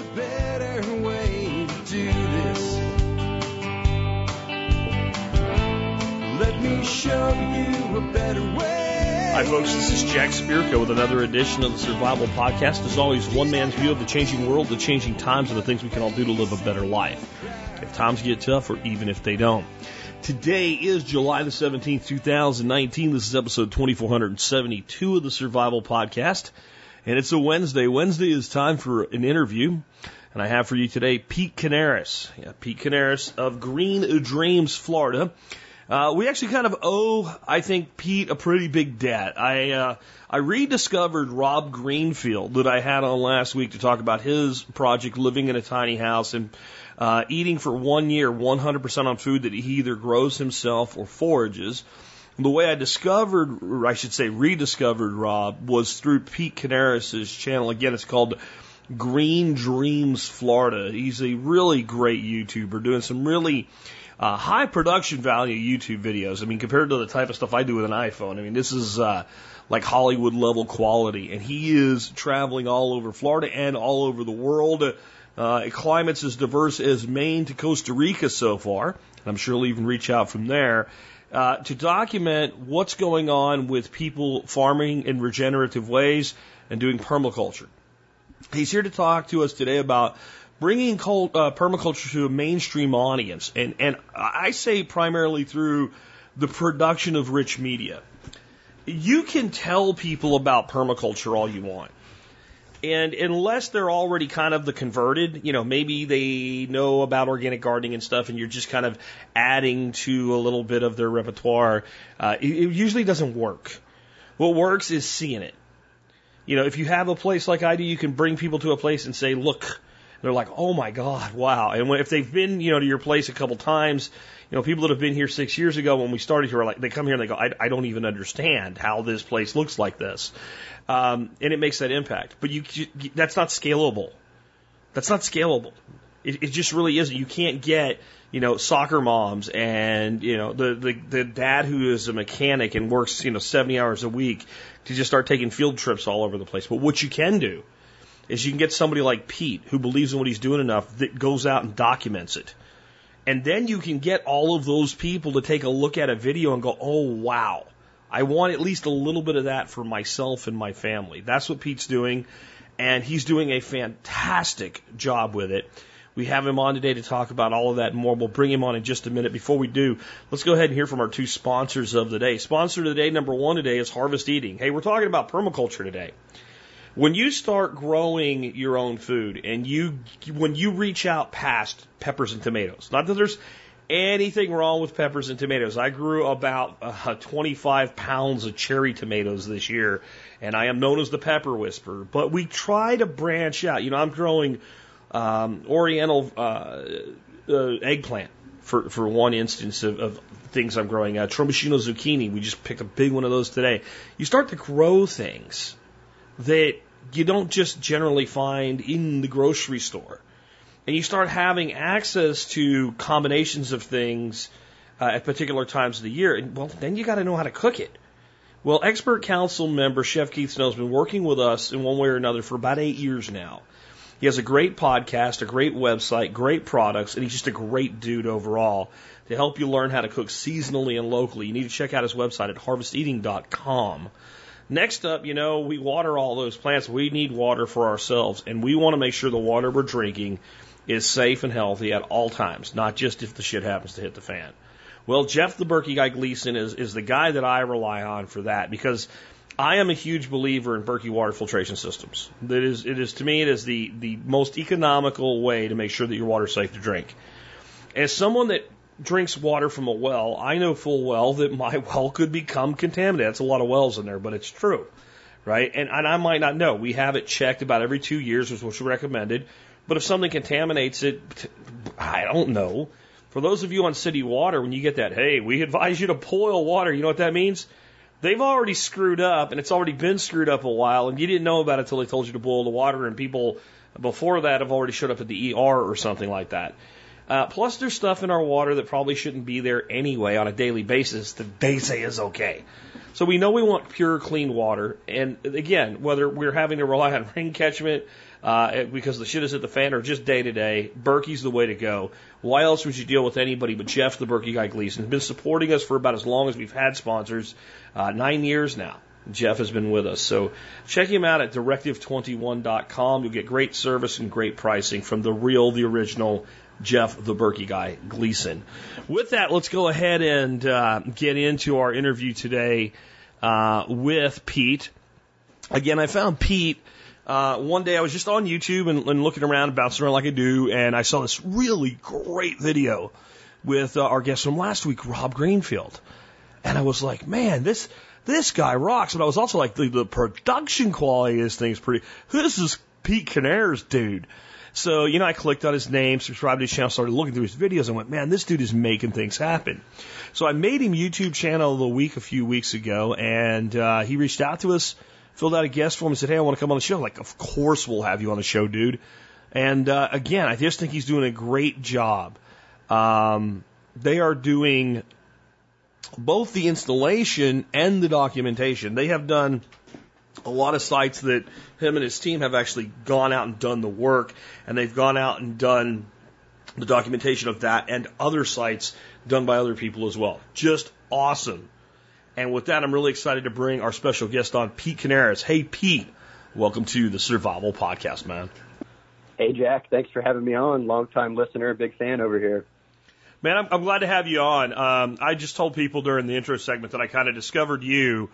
a better way to do this. Let me show you a better way. Hi, folks. This is Jack Spirko with another edition of the Survival Podcast. As always, one man's view of the changing world, the changing times, and the things we can all do to live a better life. If times get tough, or even if they don't. Today is July the 17th, 2019. This is episode 2472 of the Survival Podcast. And it's a Wednesday. Wednesday is time for an interview. And I have for you today Pete Kanaris. Yeah, Pete Kanaris of Green Dreams, Florida. Uh, we actually kind of owe, I think, Pete a pretty big debt. I uh, I rediscovered Rob Greenfield that I had on last week to talk about his project, living in a tiny house and uh, eating for one year 100% on food that he either grows himself or forages. The way I discovered, or I should say rediscovered Rob, was through Pete Kanaris' channel. Again, it's called Green Dreams Florida. He's a really great YouTuber doing some really uh, high production value YouTube videos. I mean, compared to the type of stuff I do with an iPhone, I mean, this is uh, like Hollywood level quality. And he is traveling all over Florida and all over the world. Uh, climates as diverse as Maine to Costa Rica so far. And I'm sure he'll even reach out from there. Uh, to document what's going on with people farming in regenerative ways and doing permaculture. He's here to talk to us today about bringing uh, permaculture to a mainstream audience, and and I say primarily through the production of rich media. You can tell people about permaculture all you want. And unless they're already kind of the converted, you know, maybe they know about organic gardening and stuff, and you're just kind of adding to a little bit of their repertoire, uh, it, it usually doesn't work. What works is seeing it. You know, if you have a place like I do, you can bring people to a place and say, look, they're like, oh my God, wow. And when, if they've been, you know, to your place a couple times, you know, people that have been here six years ago when we started here, are like, they come here and they go, I, I don't even understand how this place looks like this. Um, and it makes that impact. But you, you, that's not scalable. That's not scalable. It, it just really isn't. You can't get, you know, soccer moms and, you know, the, the, the dad who is a mechanic and works, you know, 70 hours a week to just start taking field trips all over the place. But what you can do is you can get somebody like Pete who believes in what he's doing enough that goes out and documents it. And then you can get all of those people to take a look at a video and go, oh, wow. I want at least a little bit of that for myself and my family. That's what Pete's doing. And he's doing a fantastic job with it. We have him on today to talk about all of that and more. We'll bring him on in just a minute. Before we do, let's go ahead and hear from our two sponsors of the day. Sponsor of the day, number one today, is Harvest Eating. Hey, we're talking about permaculture today. When you start growing your own food and you, when you reach out past peppers and tomatoes, not that there's anything wrong with peppers and tomatoes. I grew about uh, 25 pounds of cherry tomatoes this year, and I am known as the pepper whisperer. But we try to branch out. You know, I'm growing um, Oriental uh, uh, eggplant for for one instance of, of things I'm growing. Uh, Tromboncino zucchini. We just picked a big one of those today. You start to grow things that you don't just generally find in the grocery store. And you start having access to combinations of things uh, at particular times of the year. And well, then you got to know how to cook it. Well, expert council member Chef Keith Snow has been working with us in one way or another for about eight years now. He has a great podcast, a great website, great products, and he's just a great dude overall to help you learn how to cook seasonally and locally. You need to check out his website at harvesteating.com. Next up, you know, we water all those plants. We need water for ourselves, and we want to make sure the water we're drinking is safe and healthy at all times, not just if the shit happens to hit the fan. Well, Jeff the Berkey guy Gleason is, is the guy that I rely on for that because I am a huge believer in Berkey water filtration systems. That is, it is to me, it is the, the most economical way to make sure that your water is safe to drink. As someone that drinks water from a well, I know full well that my well could become contaminated. That's a lot of wells in there, but it's true, right? And, and I might not know. We have it checked about every two years, which is recommended. But if something contaminates it, I don't know. For those of you on city water, when you get that, hey, we advise you to boil water, you know what that means? They've already screwed up, and it's already been screwed up a while, and you didn't know about it until they told you to boil the water, and people before that have already showed up at the ER or something like that. Uh, plus, there's stuff in our water that probably shouldn't be there anyway on a daily basis that they say is okay. So we know we want pure, clean water. And again, whether we're having to rely on rain catchment, uh, because the shit is at the fan or just day to day, Berkey's the way to go. Why else would you deal with anybody but Jeff, the Berkey guy Gleason? He's been supporting us for about as long as we've had sponsors, uh, nine years now. Jeff has been with us. So check him out at directive21.com. You'll get great service and great pricing from the real, the original Jeff, the Berkey guy, Gleason. With that, let's go ahead and uh, get into our interview today uh, with Pete. Again, I found Pete uh, one day I was just on YouTube and, and, looking around, bouncing around like I do, and I saw this really great video with uh, our guest from last week, Rob Greenfield. And I was like, man, this this guy rocks. But I was also like, the, the production quality of this thing is pretty. This is Pete Kanaris, dude. So, you know, I clicked on his name, subscribed to his channel, started looking through his videos, and went, man, this dude is making things happen. So I made him YouTube channel of the week a few weeks ago, and uh, he reached out to us filled out a guest form and said, Hey, I want to come on the show. Like, of course we'll have you on the show, dude. And uh, again, I just think he's doing a great job. Um, they are doing both the installation and the documentation. They have done a lot of sites that him and his team have actually gone out and done the work, and they've gone out and done the documentation of that and other sites done by other people as well. Just awesome. And with that, I'm really excited to bring our special guest on, Pete Kanaris. Hey, Pete, welcome to the Survival Podcast, man. Hey, Jack. Thanks for having me on. Long time listener, big fan over here. Man, I'm, I'm glad to have you on. Um, I just told people during the intro segment that I kind of discovered you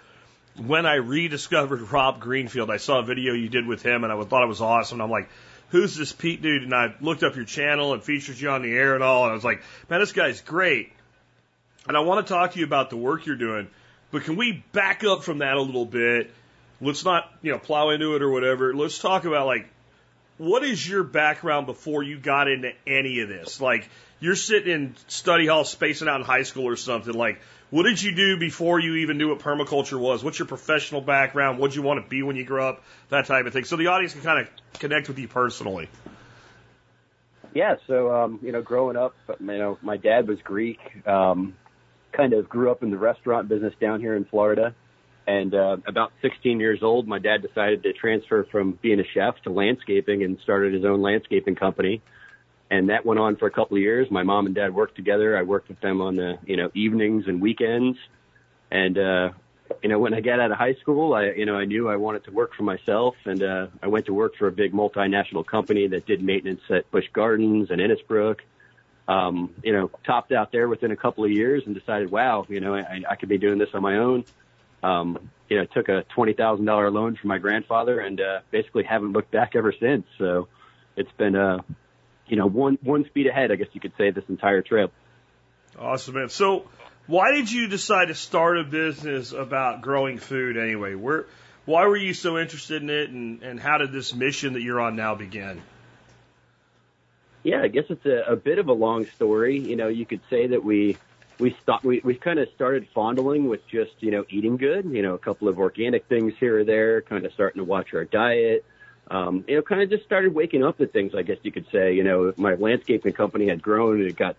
when I rediscovered Rob Greenfield. I saw a video you did with him, and I thought it was awesome. And I'm like, who's this Pete dude? And I looked up your channel and featured you on the air and all, and I was like, man, this guy's great. And I want to talk to you about the work you're doing. But can we back up from that a little bit? Let's not, you know, plow into it or whatever. Let's talk about like, what is your background before you got into any of this? Like, you're sitting in study hall spacing out in high school or something. Like, what did you do before you even knew what permaculture was? What's your professional background? What did you want to be when you grew up? That type of thing. So the audience can kind of connect with you personally. Yeah. So, um, you know, growing up, you know, my dad was Greek. Um, kind of grew up in the restaurant business down here in Florida. And uh, about 16 years old, my dad decided to transfer from being a chef to landscaping and started his own landscaping company. And that went on for a couple of years. My mom and dad worked together. I worked with them on the, you know, evenings and weekends. And, uh, you know, when I got out of high school, I, you know, I knew I wanted to work for myself. And, uh, I went to work for a big multinational company that did maintenance at Busch Gardens and Innisbrook um, you know, topped out there within a couple of years and decided, wow, you know, I, I could be doing this on my own. Um, you know, took a twenty thousand dollar loan from my grandfather and uh, basically haven't looked back ever since. So it's been, uh, you know, one one speed ahead, I guess you could say, this entire trip. Awesome, man. So, why did you decide to start a business about growing food anyway? Where, why were you so interested in it, and, and how did this mission that you're on now begin? Yeah, I guess it's a, a bit of a long story. You know, you could say that we we stopped we, we kind of started fondling with just you know eating good you know a couple of organic things here or there kind of starting to watch our diet um you know kind of just started waking up to things i guess you could say you know my landscaping company had grown and it got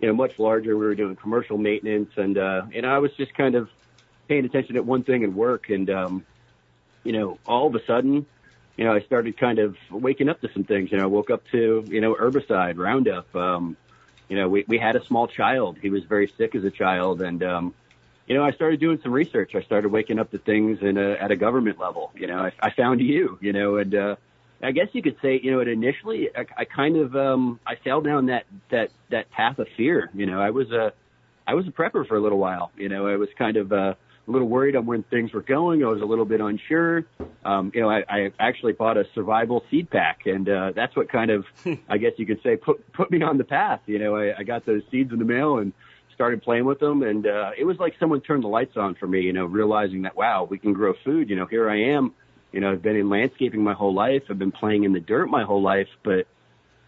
you know much larger we were doing commercial maintenance and uh know i was just kind of paying attention at one thing and work and um you know all of a sudden you know, I started kind of waking up to some things. You know, I woke up to, you know, herbicide, Roundup. Um, you know, we, we had a small child. He was very sick as a child. And, um, you know, I started doing some research. I started waking up to things in a, at a government level. You know, I, I found you, you know, and, uh, I guess you could say, you know, it initially, I, I kind of, um, I fell down that, that, that path of fear. You know, I was a, I was a prepper for a little while. You know, I was kind of, uh, a little worried on when things were going. I was a little bit unsure. Um, you know, I, I actually bought a survival seed pack, and uh, that's what kind of, I guess you could say, put put me on the path. You know, I, I got those seeds in the mail and started playing with them, and uh, it was like someone turned the lights on for me. You know, realizing that wow, we can grow food. You know, here I am. You know, I've been in landscaping my whole life. I've been playing in the dirt my whole life, but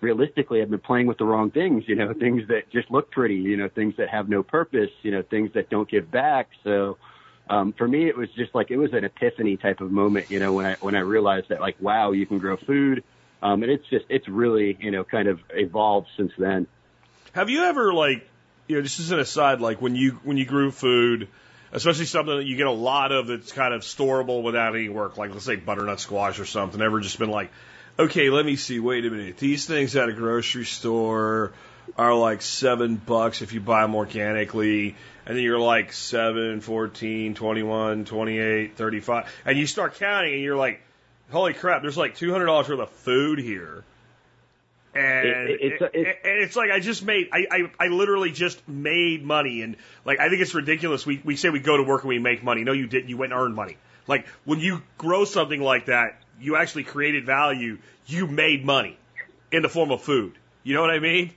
realistically, I've been playing with the wrong things, you know, things that just look pretty, you know, things that have no purpose, you know, things that don't give back. So, um, for me, it was just like it was an epiphany type of moment, you know, when I when I realized that like, wow, you can grow food, um, and it's just it's really you know kind of evolved since then. Have you ever like, you know, just as an aside, like when you when you grew food, especially something that you get a lot of that's kind of storable without any work, like let's say butternut squash or something, ever just been like, Okay, let me see. Wait a minute. These things at a grocery store are like seven bucks if you buy them organically. And then you're like seven, fourteen, twenty-one, twenty-eight, thirty-five, And you start counting and you're like, holy crap, there's like $200 worth of food here. And it, it, it's, it, and it's like I just made I, I I literally just made money and like I think it's ridiculous. We we say we go to work and we make money. No, you didn't. You went and earned money. Like when you grow something like that, you actually created value. You made money in the form of food. You know what I mean?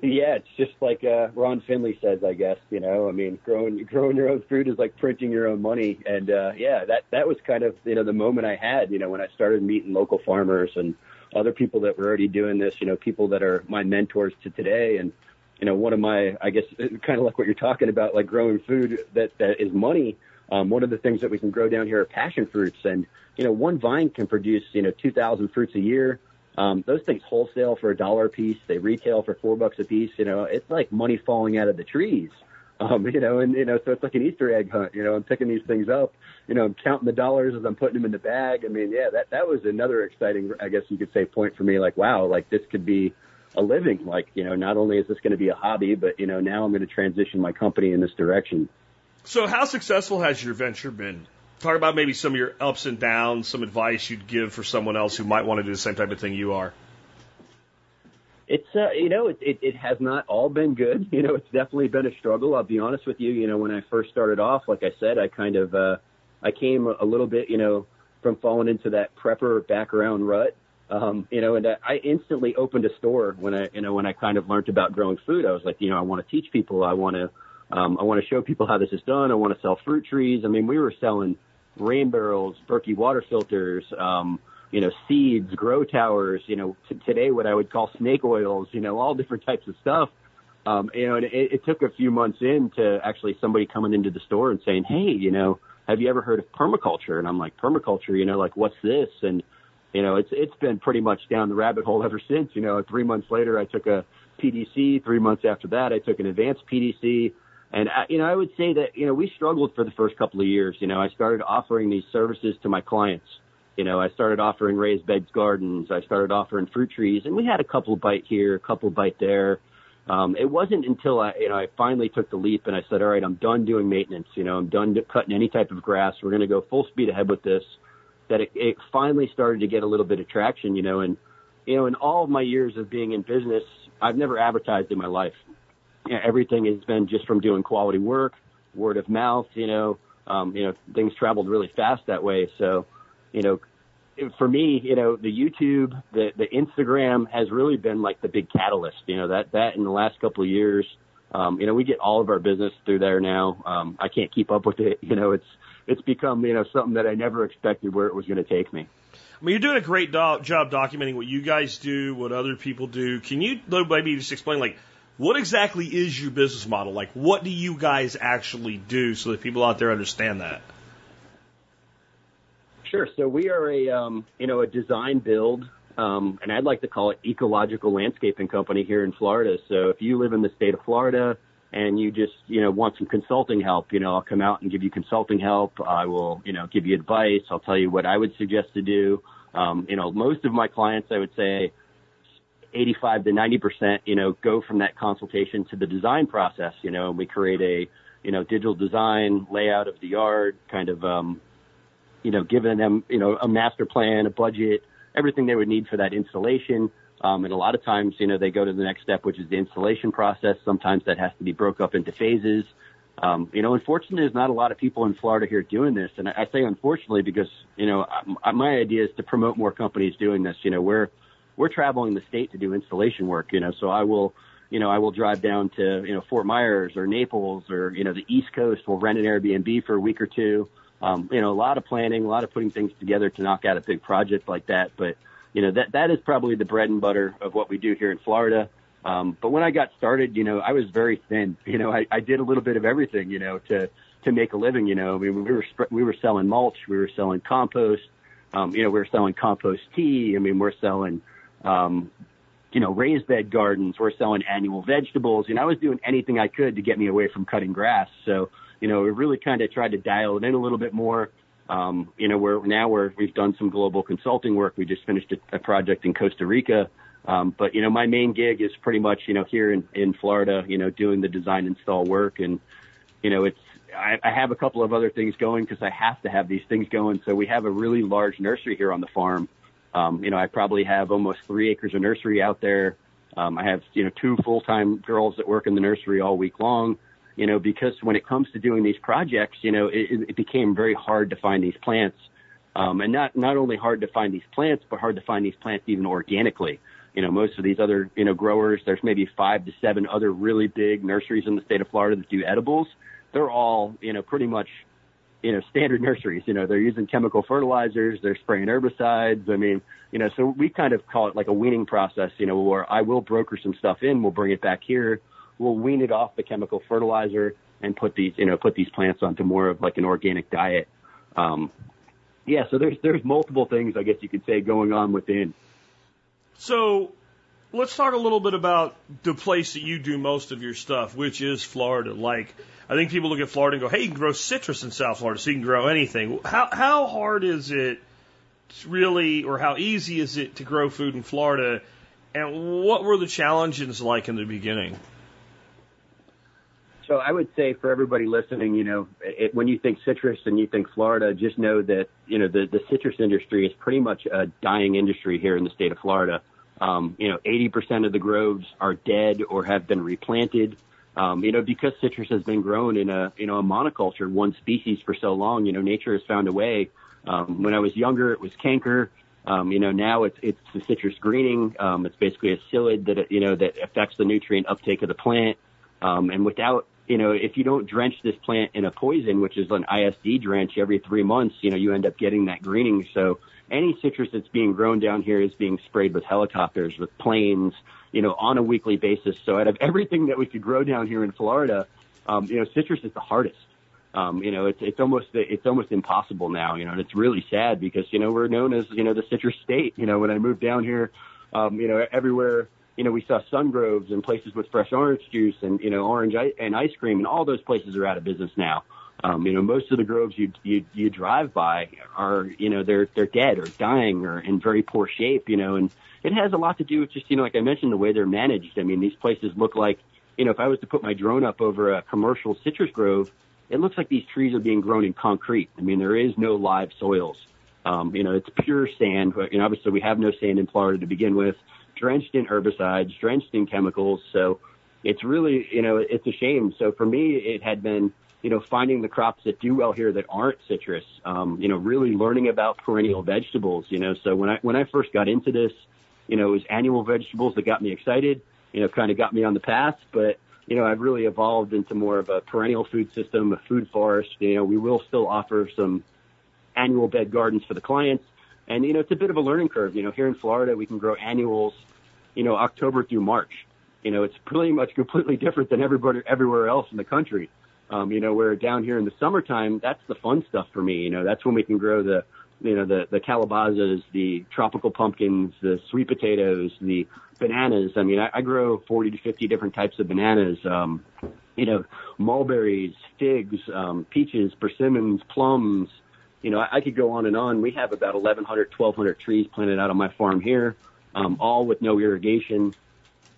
Yeah, it's just like uh, Ron Finley says, I guess. You know, I mean, growing growing your own food is like printing your own money, and uh, yeah, that that was kind of you know the moment I had. You know, when I started meeting local farmers and other people that were already doing this, you know, people that are my mentors to today. And, you know, one of my, I guess, kind of like what you're talking about, like growing food that, that is money. Um, one of the things that we can grow down here are passion fruits. And, you know, one vine can produce, you know, 2,000 fruits a year. Um, those things wholesale for a dollar a piece. They retail for four bucks a piece. You know, it's like money falling out of the trees. Um, you know, and you know, so it's like an Easter egg hunt. You know, I'm picking these things up. You know, I'm counting the dollars as I'm putting them in the bag. I mean, yeah, that that was another exciting, I guess you could say, point for me. Like, wow, like this could be a living. Like, you know, not only is this going to be a hobby, but you know, now I'm going to transition my company in this direction. So, how successful has your venture been? Talk about maybe some of your ups and downs, some advice you'd give for someone else who might want to do the same type of thing you are. It's uh, you know, it, it it has not all been good. You know, it's definitely been a struggle. I'll be honest with you. You know, when I first started off, like I said, I kind of uh, I came a little bit, you know, from falling into that prepper background rut. Um, you know, and I instantly opened a store when I, you know, when I kind of learned about growing food. I was like, you know, I want to teach people. I want to, um, I want to show people how this is done. I want to sell fruit trees. I mean, we were selling rain barrels, Berkey water filters, um, you know, seeds, grow towers, you know, t- today what I would call snake oils, you know, all different types of stuff. Um, you know, and it, it took a few months in to actually somebody coming into the store and saying, Hey, you know, have you ever heard of permaculture? And I'm like, permaculture, you know, like what's this? And, you know, it's, it's been pretty much down the rabbit hole ever since, you know, three months later, I took a PDC. Three months after that, I took an advanced PDC. And, I, you know, I would say that, you know, we struggled for the first couple of years. You know, I started offering these services to my clients you know, I started offering raised beds gardens. I started offering fruit trees, and we had a couple bite here, a couple bite there. Um, it wasn't until I, you know, I finally took the leap and I said, all right, I'm done doing maintenance. You know, I'm done cutting any type of grass. We're going to go full speed ahead with this. That it, it finally started to get a little bit of traction. You know, and you know, in all of my years of being in business, I've never advertised in my life. You know, everything has been just from doing quality work, word of mouth. You know, um, you know, things traveled really fast that way. So you know, for me, you know, the YouTube, the the Instagram has really been like the big catalyst. You know, that that in the last couple of years, um, you know, we get all of our business through there now. Um, I can't keep up with it. You know, it's it's become you know something that I never expected where it was going to take me. I mean, you're doing a great do- job documenting what you guys do, what other people do. Can you maybe just explain like what exactly is your business model? Like, what do you guys actually do so that people out there understand that? Sure. So we are a um, you know a design build, um, and I'd like to call it ecological landscaping company here in Florida. So if you live in the state of Florida and you just you know want some consulting help, you know I'll come out and give you consulting help. I will you know give you advice. I'll tell you what I would suggest to do. Um, you know most of my clients, I would say. 85 to 90 percent, you know, go from that consultation to the design process. You know, and we create a, you know, digital design layout of the yard, kind of, um, you know, giving them, you know, a master plan, a budget, everything they would need for that installation. Um, and a lot of times, you know, they go to the next step, which is the installation process. Sometimes that has to be broke up into phases. Um, you know, unfortunately, there's not a lot of people in Florida here doing this. And I, I say unfortunately because, you know, I, my idea is to promote more companies doing this. You know, we're, we're traveling the state to do installation work, you know, so I will, you know, I will drive down to, you know, Fort Myers or Naples or, you know, the East Coast. We'll rent an Airbnb for a week or two um, you know, a lot of planning, a lot of putting things together to knock out a big project like that. But, you know, that, that is probably the bread and butter of what we do here in Florida. Um, but when I got started, you know, I was very thin. You know, I, I did a little bit of everything, you know, to, to make a living, you know, I mean, we were, we were selling mulch, we were selling compost, um, you know, we were selling compost tea. I mean, we're selling, um, you know, raised bed gardens. We're selling annual vegetables. You know, I was doing anything I could to get me away from cutting grass. So, you know, we really kind of tried to dial it in a little bit more. Um, you know, we're now we're, we've done some global consulting work. We just finished a, a project in Costa Rica. Um, but you know, my main gig is pretty much, you know, here in, in Florida, you know, doing the design install work. And, you know, it's, I, I have a couple of other things going because I have to have these things going. So we have a really large nursery here on the farm. Um, you know, I probably have almost three acres of nursery out there. Um, I have, you know, two full-time girls that work in the nursery all week long, you know, because when it comes to doing these projects, you know, it, it became very hard to find these plants. Um, and not, not only hard to find these plants, but hard to find these plants even organically. You know, most of these other, you know, growers, there's maybe five to seven other really big nurseries in the state of Florida that do edibles. They're all, you know, pretty much you know, standard nurseries. You know, they're using chemical fertilizers, they're spraying herbicides. I mean, you know, so we kind of call it like a weaning process, you know, where I will broker some stuff in, we'll bring it back here, we'll wean it off the chemical fertilizer and put these, you know, put these plants onto more of like an organic diet. Um, yeah, so there's there's multiple things I guess you could say going on within. So let's talk a little bit about the place that you do most of your stuff, which is Florida. Like I think people look at Florida and go, "Hey, you can grow citrus in South Florida, so you can grow anything." How how hard is it really, or how easy is it to grow food in Florida? And what were the challenges like in the beginning? So I would say for everybody listening, you know, it, when you think citrus and you think Florida, just know that you know the the citrus industry is pretty much a dying industry here in the state of Florida. Um, you know, 80% of the groves are dead or have been replanted. Um, you know, because citrus has been grown in a, you know, a monoculture, one species for so long, you know, nature has found a way. Um, when I was younger, it was canker. Um, you know, now it's, it's the citrus greening. Um, it's basically a psyllid that, you know, that affects the nutrient uptake of the plant. Um, and without, you know, if you don't drench this plant in a poison, which is an ISD drench every three months, you know, you end up getting that greening. So any citrus that's being grown down here is being sprayed with helicopters, with planes, you know, on a weekly basis. So out of everything that we could grow down here in Florida, um, you know, citrus is the hardest. Um, you know, it's it's almost it's almost impossible now. You know, and it's really sad because you know we're known as you know the citrus state. You know, when I moved down here, um, you know, everywhere you know we saw sun groves and places with fresh orange juice and you know orange and ice cream, and all those places are out of business now. Um, you know, most of the groves you you you drive by are you know they're they're dead or dying or in very poor shape. You know, and it has a lot to do with just, you know, like I mentioned, the way they're managed. I mean, these places look like, you know, if I was to put my drone up over a commercial citrus grove, it looks like these trees are being grown in concrete. I mean, there is no live soils. Um, you know, it's pure sand. But, you know, obviously we have no sand in Florida to begin with, drenched in herbicides, drenched in chemicals. So it's really, you know, it's a shame. So for me, it had been, you know, finding the crops that do well here that aren't citrus, um, you know, really learning about perennial vegetables, you know, so when I, when I first got into this, you know, it was annual vegetables that got me excited, you know, kind of got me on the path. But, you know, I've really evolved into more of a perennial food system, a food forest. You know, we will still offer some annual bed gardens for the clients. And, you know, it's a bit of a learning curve. You know, here in Florida, we can grow annuals, you know, October through March. You know, it's pretty much completely different than everybody everywhere else in the country. Um, you know, where down here in the summertime, that's the fun stuff for me. You know, that's when we can grow the you know, the, the calabazas, the tropical pumpkins, the sweet potatoes, the bananas. I mean, I, I grow 40 to 50 different types of bananas, um, you know, mulberries, figs, um, peaches, persimmons, plums. You know, I, I could go on and on. We have about 1,100, 1,200 trees planted out on my farm here, um, all with no irrigation.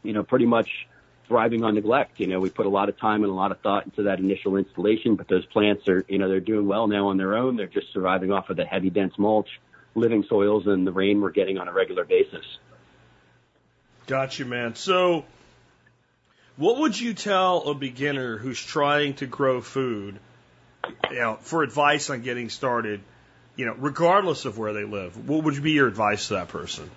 You know, pretty much thriving on neglect. You know, we put a lot of time and a lot of thought into that initial installation, but those plants are, you know, they're doing well now on their own. They're just surviving off of the heavy, dense mulch, living soils, and the rain we're getting on a regular basis. Gotcha, man. So, what would you tell a beginner who's trying to grow food, you know, for advice on getting started, you know, regardless of where they live? What would be your advice to that person?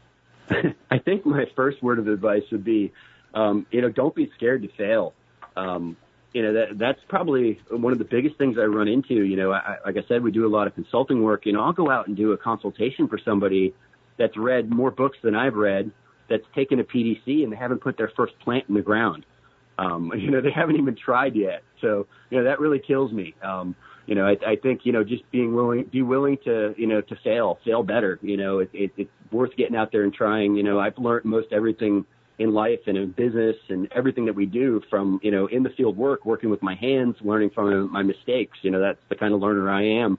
I think my first word of advice would be um, you know, don't be scared to fail. Um, you know, that, that's probably one of the biggest things I run into. You know, I, like I said, we do a lot of consulting work. You know, I'll go out and do a consultation for somebody that's read more books than I've read, that's taken a PDC and they haven't put their first plant in the ground. Um, you know, they haven't even tried yet. So, you know, that really kills me. Um, you know, I, I think, you know, just being willing, be willing to, you know, to fail, fail better. You know, it, it, it's worth getting out there and trying. You know, I've learned most everything in life and in business and everything that we do from, you know, in the field work, working with my hands, learning from my mistakes. You know, that's the kind of learner I am.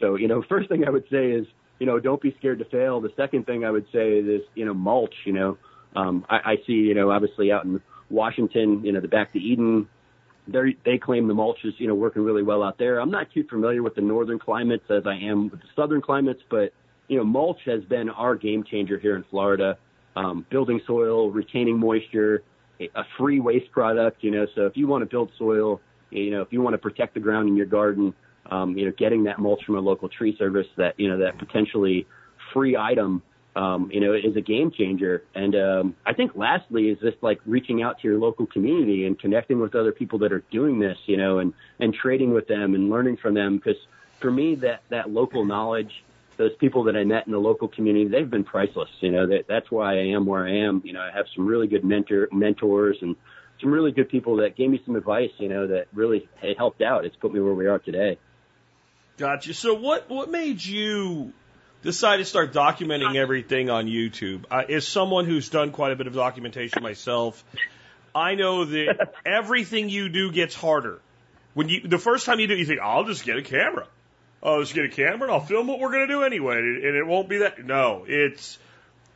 So, you know, first thing I would say is, you know, don't be scared to fail. The second thing I would say is, you know, mulch, you know, um, I, I see, you know, obviously out in Washington, you know, the back to Eden, they they claim the mulch is, you know, working really well out there. I'm not too familiar with the northern climates as I am with the southern climates, but, you know, mulch has been our game changer here in Florida. Um, building soil, retaining moisture, a free waste product, you know, so if you want to build soil, you know, if you want to protect the ground in your garden, um, you know, getting that mulch from a local tree service that, you know, that potentially free item, um, you know, is a game changer. And, um, I think lastly is just like reaching out to your local community and connecting with other people that are doing this, you know, and, and trading with them and learning from them. Cause for me, that, that local knowledge, those people that I met in the local community, they've been priceless. You know, that, that's why I am where I am. You know, I have some really good mentor, mentors and some really good people that gave me some advice, you know, that really it helped out. It's put me where we are today. Gotcha. So what what made you decide to start documenting everything on YouTube? Uh, as someone who's done quite a bit of documentation myself, I know that everything you do gets harder. When you the first time you do, it, you think, "I'll just get a camera. I'll just get a camera and I'll film what we're going to do anyway, and it won't be that." No, it's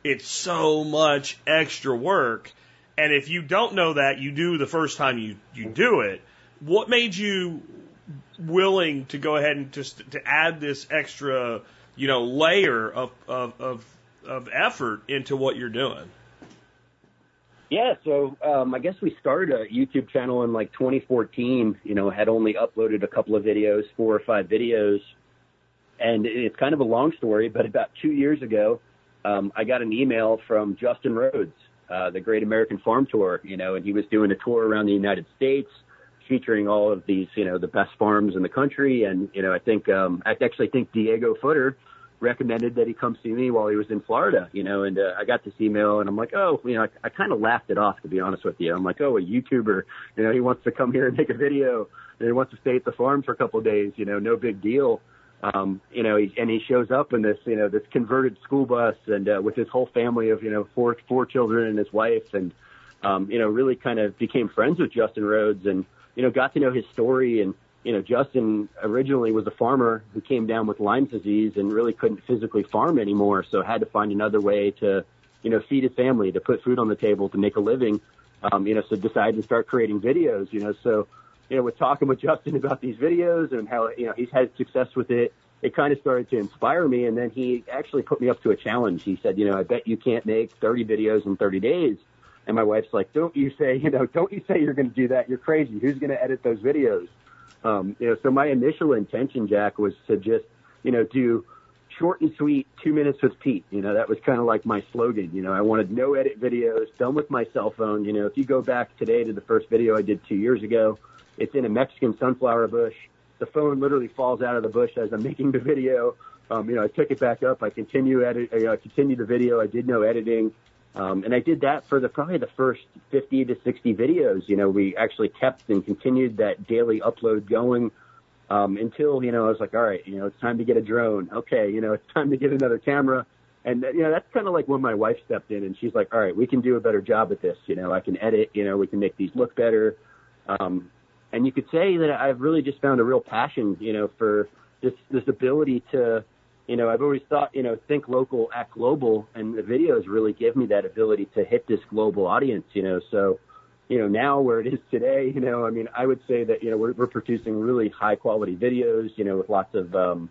it's so much extra work, and if you don't know that, you do the first time you you do it. What made you willing to go ahead and just to add this extra, you know, layer of of of, of effort into what you're doing? Yeah, so um, I guess we started a YouTube channel in like 2014. You know, had only uploaded a couple of videos, four or five videos, and it's kind of a long story. But about two years ago, um, I got an email from Justin Rhodes, uh, the Great American Farm Tour. You know, and he was doing a tour around the United States featuring all of these, you know, the best farms in the country. And, you know, I think, um, I actually think Diego Footer recommended that he come see me while he was in Florida, you know, and, uh, I got this email and I'm like, oh, you know, I, I kind of laughed it off to be honest with you. I'm like, oh, a YouTuber, you know, he wants to come here and make a video and he wants to stay at the farm for a couple of days, you know, no big deal. Um, you know, he, and he shows up in this, you know, this converted school bus and, uh, with his whole family of, you know, four, four children and his wife and, um, you know, really kind of became friends with Justin Rhodes and, you know, got to know his story. And, you know, Justin originally was a farmer who came down with Lyme disease and really couldn't physically farm anymore. So had to find another way to, you know, feed his family, to put food on the table, to make a living. Um, you know, so decided to start creating videos, you know, so, you know, with talking with Justin about these videos and how, you know, he's had success with it, it kind of started to inspire me. And then he actually put me up to a challenge. He said, you know, I bet you can't make 30 videos in 30 days. And my wife's like, don't you say, you know, don't you say you're going to do that. You're crazy. Who's going to edit those videos? Um, you know, so my initial intention, Jack, was to just, you know, do short and sweet, two minutes with Pete. You know, that was kind of like my slogan. You know, I wanted no edit videos, done with my cell phone. You know, if you go back today to the first video I did two years ago, it's in a Mexican sunflower bush. The phone literally falls out of the bush as I'm making the video. Um, you know, I pick it back up. I continue edit, I uh, continue the video. I did no editing. Um, and I did that for the probably the first 50 to 60 videos. You know, we actually kept and continued that daily upload going um, until you know I was like, all right, you know, it's time to get a drone. Okay, you know, it's time to get another camera. And you know, that's kind of like when my wife stepped in and she's like, all right, we can do a better job at this. You know, I can edit. You know, we can make these look better. Um, and you could say that I've really just found a real passion, you know, for this this ability to you know, I've always thought, you know, think local, act global, and the videos really give me that ability to hit this global audience, you know. So, you know, now where it is today, you know, I mean, I would say that, you know, we're, we're producing really high quality videos, you know, with lots of, um,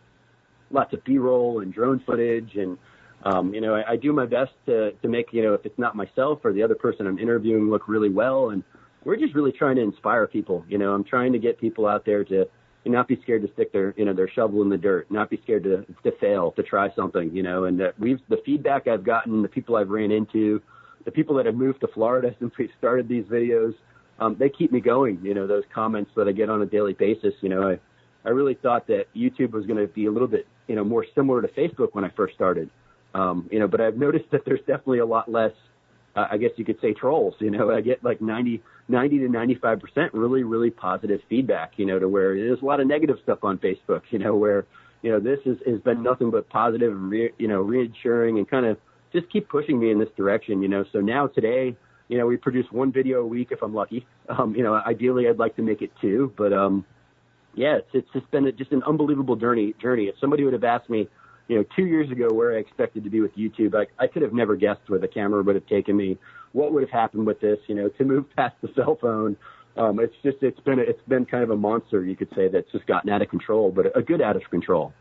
lots of B-roll and drone footage. And, um, you know, I, I do my best to, to make, you know, if it's not myself or the other person I'm interviewing look really well. And we're just really trying to inspire people. You know, I'm trying to get people out there to, and not be scared to stick their you know their shovel in the dirt, not be scared to to fail, to try something, you know. And that we've the feedback I've gotten, the people I've ran into, the people that have moved to Florida since we started these videos, um, they keep me going. You know, those comments that I get on a daily basis. You know, I I really thought that YouTube was going to be a little bit you know more similar to Facebook when I first started. Um, you know, but I've noticed that there's definitely a lot less uh, I guess you could say trolls. You know, I get like 90, 90 to 95 percent really, really positive feedback. You know, to where there's a lot of negative stuff on Facebook. You know, where you know this has, has been nothing but positive, re, you know, reassuring and kind of just keep pushing me in this direction. You know, so now today, you know, we produce one video a week if I'm lucky. Um, you know, ideally I'd like to make it two, but um, yeah, it's, it's just been a, just an unbelievable journey. Journey. If somebody would have asked me, you know, two years ago where I expected to be with YouTube, I, I could have never guessed where the camera would have taken me. What would have happened with this? You know, to move past the cell phone. Um, it's just it's been a, it's been kind of a monster, you could say, that's just gotten out of control, but a, good out of control.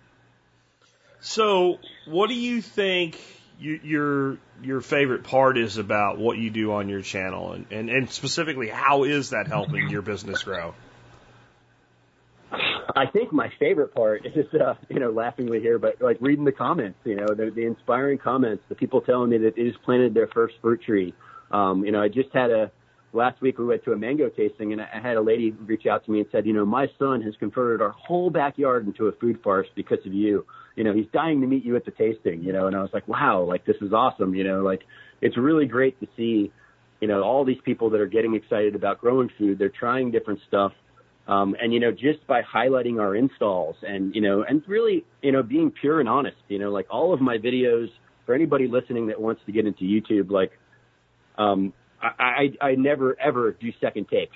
So, what do you think you, your your favorite part is about what you do on your channel, and, and, and specifically, how is that helping your business grow? I think my favorite part is just, uh, you know, laughingly here, but like reading the comments, you know, the, the inspiring comments, the people telling me that they just planted their first fruit tree. Um, you know, I just had a, last week we went to a mango tasting and I had a lady reach out to me and said, you know, my son has converted our whole backyard into a food forest because of you. You know, he's dying to meet you at the tasting, you know, and I was like, wow, like this is awesome. You know, like it's really great to see, you know, all these people that are getting excited about growing food. They're trying different stuff um, and you know, just by highlighting our installs and you know, and really, you know, being pure and honest, you know, like all of my videos for anybody listening that wants to get into YouTube, like, um, I, I, I never ever do second takes.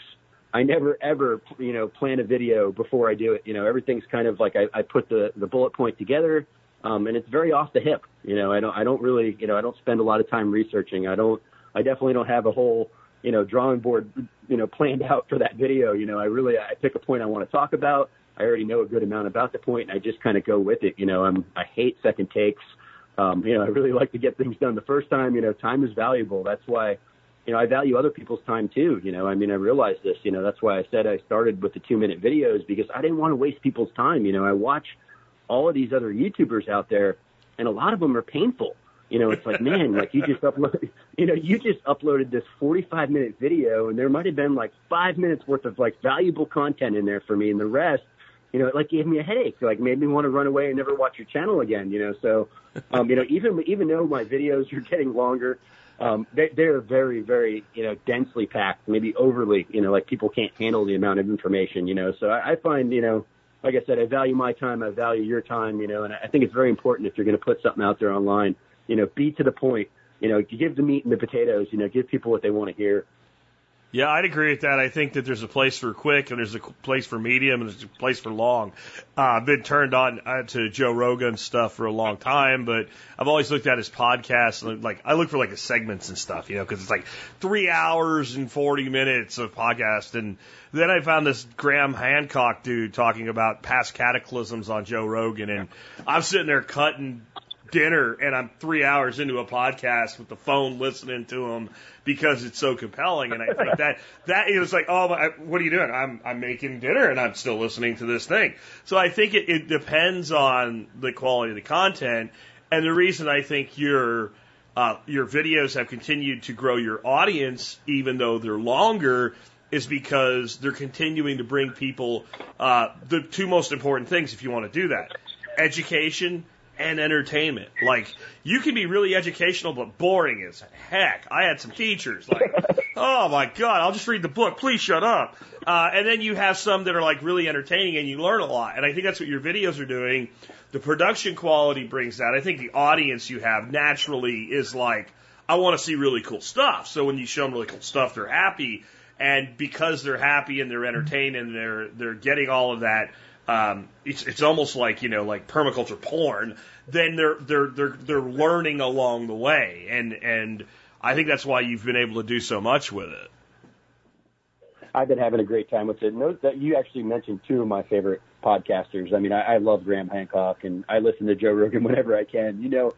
I never ever, you know, plan a video before I do it. You know, everything's kind of like I, I put the, the bullet point together, um, and it's very off the hip. You know, I don't, I don't really, you know, I don't spend a lot of time researching. I don't, I definitely don't have a whole, you know, drawing board, you know, planned out for that video. You know, I really, I pick a point I want to talk about. I already know a good amount about the point, and I just kind of go with it. You know, I'm, I hate second takes. Um, you know, I really like to get things done the first time. You know, time is valuable. That's why, you know, I value other people's time too. You know, I mean, I realize this. You know, that's why I said I started with the two minute videos because I didn't want to waste people's time. You know, I watch all of these other YouTubers out there, and a lot of them are painful. You know, it's like, man, like you just uploaded, you know, you just uploaded this 45 minute video and there might have been like five minutes worth of like valuable content in there for me. And the rest, you know, it like gave me a headache, like made me want to run away and never watch your channel again, you know? So, um, you know, even, even though my videos are getting longer, um, they, they're very, very, you know, densely packed, maybe overly, you know, like people can't handle the amount of information, you know? So I, I find, you know, like I said, I value my time, I value your time, you know, and I think it's very important if you're going to put something out there online you know, be to the point. You know, give the meat and the potatoes. You know, give people what they want to hear. Yeah, I'd agree with that. I think that there's a place for quick and there's a place for medium and there's a place for long. Uh, I've been turned on uh, to Joe Rogan stuff for a long time, but I've always looked at his podcast and like I look for like the segments and stuff, you know, because it's like three hours and 40 minutes of podcast. And then I found this Graham Hancock dude talking about past cataclysms on Joe Rogan, and I'm sitting there cutting dinner and I'm three hours into a podcast with the phone listening to them because it's so compelling. And I think that, that it was like, oh, what are you doing? I'm, I'm making dinner and I'm still listening to this thing. So I think it, it depends on the quality of the content. And the reason I think your, uh, your videos have continued to grow your audience, even though they're longer, is because they're continuing to bring people uh, the two most important things if you want to do that education and entertainment. Like you can be really educational but boring as heck. I had some teachers like, oh my god, I'll just read the book. Please shut up. Uh, and then you have some that are like really entertaining and you learn a lot. And I think that's what your videos are doing. The production quality brings that. I think the audience you have naturally is like, I want to see really cool stuff. So when you show them really cool stuff, they're happy. And because they're happy and they're entertained and they're they're getting all of that um, it's it's almost like you know like permaculture porn. Then they're they're they're they're learning along the way, and and I think that's why you've been able to do so much with it. I've been having a great time with it. Note that you actually mentioned two of my favorite podcasters. I mean, I, I love Graham Hancock, and I listen to Joe Rogan whenever I can. You know,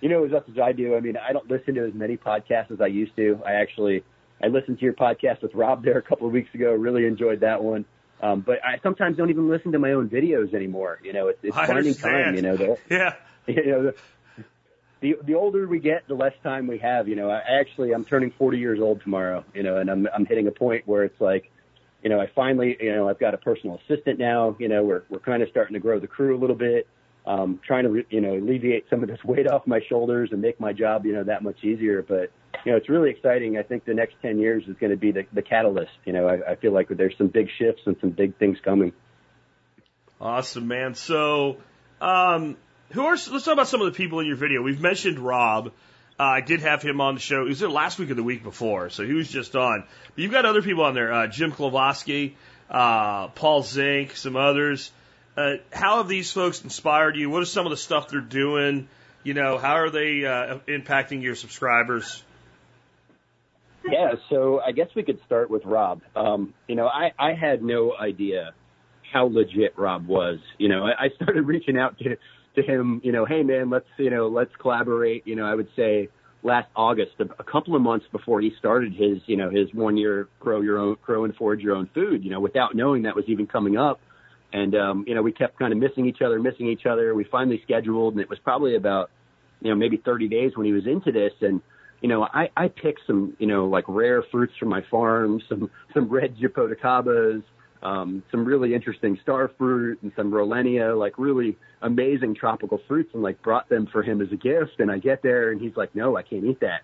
you know as much as I do. I mean, I don't listen to as many podcasts as I used to. I actually I listened to your podcast with Rob there a couple of weeks ago. Really enjoyed that one. Um, but I sometimes don't even listen to my own videos anymore. You know, it's, it's finding time. You know, the, yeah. You know, the, the the older we get, the less time we have. You know, I actually I'm turning 40 years old tomorrow. You know, and I'm I'm hitting a point where it's like, you know, I finally, you know, I've got a personal assistant now. You know, we're we're kind of starting to grow the crew a little bit. Um, trying to, you know, alleviate some of this weight off my shoulders and make my job, you know, that much easier. But you know, it's really exciting. I think the next 10 years is going to be the, the catalyst. You know, I, I feel like there's some big shifts and some big things coming. Awesome, man. So, um, who are, let's talk about some of the people in your video. We've mentioned Rob. Uh, I did have him on the show. He was there last week or the week before, so he was just on. But you've got other people on there. Uh, Jim Kovaleski, uh, Paul Zink, some others. Uh, how have these folks inspired you? What is some of the stuff they're doing? You know, how are they uh, impacting your subscribers? Yeah, so I guess we could start with Rob. Um, you know, I, I had no idea how legit Rob was. You know, I, I started reaching out to to him. You know, hey man, let's you know let's collaborate. You know, I would say last August, a, a couple of months before he started his you know his one year grow your own grow and forage your own food. You know, without knowing that was even coming up. And um, you know, we kept kind of missing each other, missing each other. We finally scheduled, and it was probably about you know maybe 30 days when he was into this, and you know, I, I picked some, you know, like rare fruits from my farm, some, some red jaboticabas, um, some really interesting star fruit and some Rollinia, like really amazing tropical fruits and like brought them for him as a gift. And I get there and he's like, no, I can't eat that.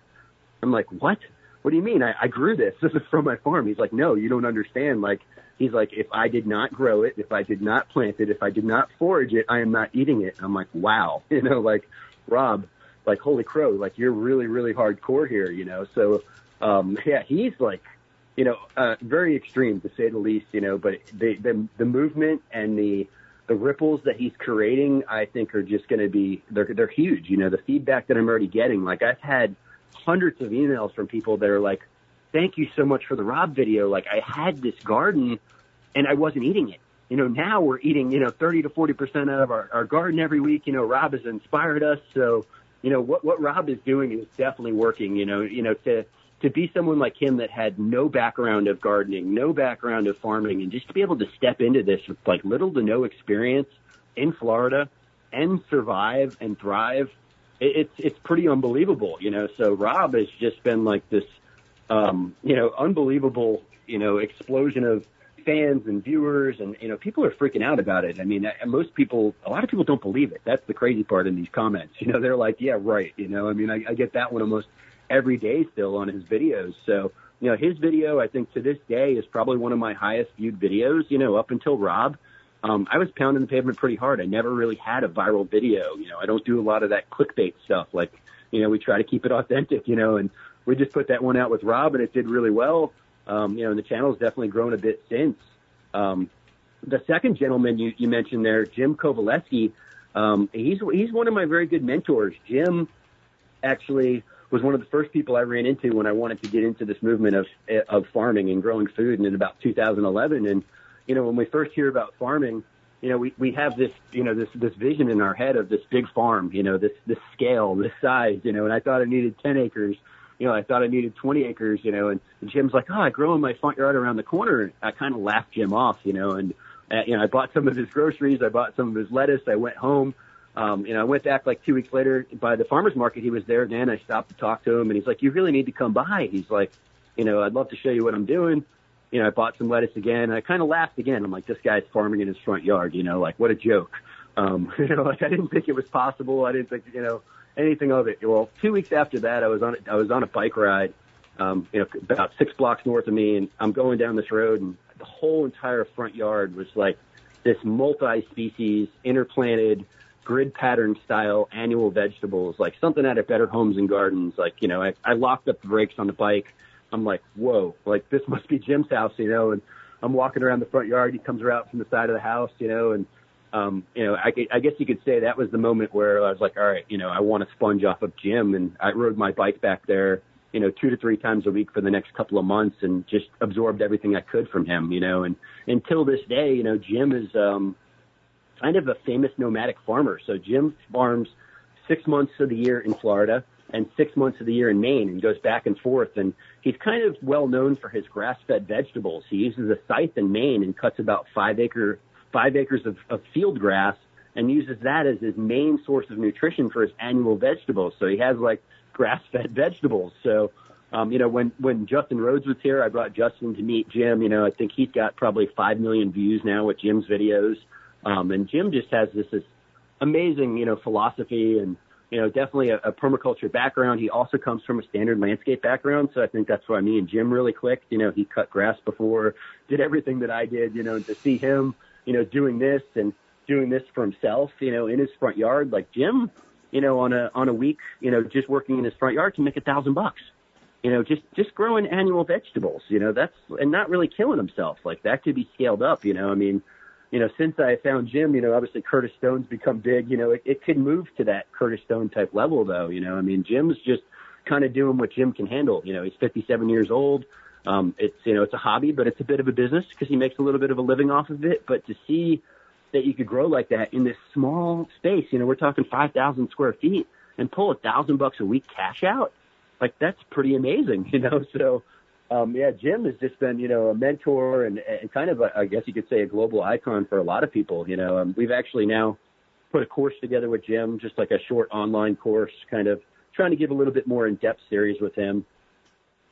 I'm like, what? What do you mean? I, I grew this. This is from my farm. He's like, no, you don't understand. Like, he's like, if I did not grow it, if I did not plant it, if I did not forage it, I am not eating it. I'm like, wow, you know, like Rob, like holy crow, like you're really really hardcore here, you know. So um, yeah, he's like you know uh, very extreme to say the least, you know. But the the, the movement and the the ripples that he's creating, I think, are just going to be they're they're huge. You know, the feedback that I'm already getting, like I've had hundreds of emails from people that are like, "Thank you so much for the Rob video. Like I had this garden and I wasn't eating it." You know, now we're eating, you know, 30 to 40% out of our, our garden every week. You know, Rob has inspired us. So, you know, what, what Rob is doing is definitely working, you know, you know, to, to be someone like him that had no background of gardening, no background of farming, and just to be able to step into this with like little to no experience in Florida and survive and thrive, it, it's it's pretty unbelievable, you know. So Rob has just been like this, um, you know, unbelievable, you know, explosion of fans and viewers and you know people are freaking out about it. I mean, most people, a lot of people don't believe it. That's the crazy part in these comments. You know, they're like, yeah, right. You know, I mean, I, I get that one almost every day still on his videos. So you know, his video I think to this day is probably one of my highest viewed videos. You know, up until Rob. Um, I was pounding the pavement pretty hard. I never really had a viral video. You know, I don't do a lot of that clickbait stuff. Like, you know, we try to keep it authentic, you know, and we just put that one out with Rob and it did really well. Um, you know, and the channel's definitely grown a bit since. Um, the second gentleman you, you mentioned there, Jim Kovaleski, um, he's he's one of my very good mentors. Jim actually was one of the first people I ran into when I wanted to get into this movement of of farming and growing food, and in about 2011. And you know, when we first hear about farming, you know, we we have this you know this this vision in our head of this big farm, you know, this this scale, this size, you know. And I thought I needed 10 acres you know, I thought I needed 20 acres, you know, and, Jim's like, oh, I grow in my front yard around the corner. I kind of laughed Jim off, you know, and, uh, you know, I bought some of his groceries. I bought some of his lettuce. I went home. Um, you know, I went back like two weeks later by the farmer's market. He was there then. I stopped to talk to him and he's like, you really need to come by. He's like, you know, I'd love to show you what I'm doing. You know, I bought some lettuce again. And I kind of laughed again. I'm like, this guy's farming in his front yard, you know, like what a joke. Um, you know, like I didn't think it was possible. I didn't think, you know, anything of it. Well, two weeks after that, I was on I was on a bike ride, um, you know, about six blocks north of me, and I'm going down this road, and the whole entire front yard was like this multi-species, interplanted, grid pattern style annual vegetables, like something out of Better Homes and Gardens. Like, you know, I, I locked up the brakes on the bike. I'm like, whoa, like this must be Jim's house, you know, and I'm walking around the front yard. He comes around from the side of the house, you know, and um, you know, I, I guess you could say that was the moment where I was like, all right, you know, I want to sponge off of Jim, and I rode my bike back there, you know, two to three times a week for the next couple of months, and just absorbed everything I could from him, you know, and until this day, you know, Jim is um, kind of a famous nomadic farmer. So Jim farms six months of the year in Florida and six months of the year in Maine, and goes back and forth. And he's kind of well known for his grass-fed vegetables. He uses a scythe in Maine and cuts about five acre five acres of, of field grass and uses that as his main source of nutrition for his annual vegetables. So he has like grass fed vegetables. So, um, you know, when, when Justin Rhodes was here, I brought Justin to meet Jim. You know, I think he's got probably 5 million views now with Jim's videos. Um, and Jim just has this, this amazing, you know, philosophy and, you know, definitely a, a permaculture background. He also comes from a standard landscape background. So I think that's why me and Jim really clicked. You know, he cut grass before, did everything that I did, you know, to see him, you know, doing this and doing this for himself, you know, in his front yard. Like Jim, you know, on a on a week, you know, just working in his front yard can make a thousand bucks. you know, just just growing annual vegetables. You know, that's and not really killing himself. Like that could be scaled up. You know, I mean, you know, since I found Jim, you know, obviously Curtis Stone's become big. You know, it, it could move to that Curtis Stone type level, though. You know, I mean, Jim's just kind of doing what Jim can handle. You know, he's 57 years old. Um, it's you know, it's a hobby, but it's a bit of a business because he makes a little bit of a living off of it. But to see that you could grow like that in this small space, you know, we're talking 5,000 square feet and pull a thousand bucks a week cash out, like that's pretty amazing, you know. So um, yeah, Jim has just been, you know, a mentor and, and kind of, a, I guess you could say, a global icon for a lot of people. You know, um, we've actually now put a course together with Jim, just like a short online course, kind of trying to give a little bit more in-depth series with him.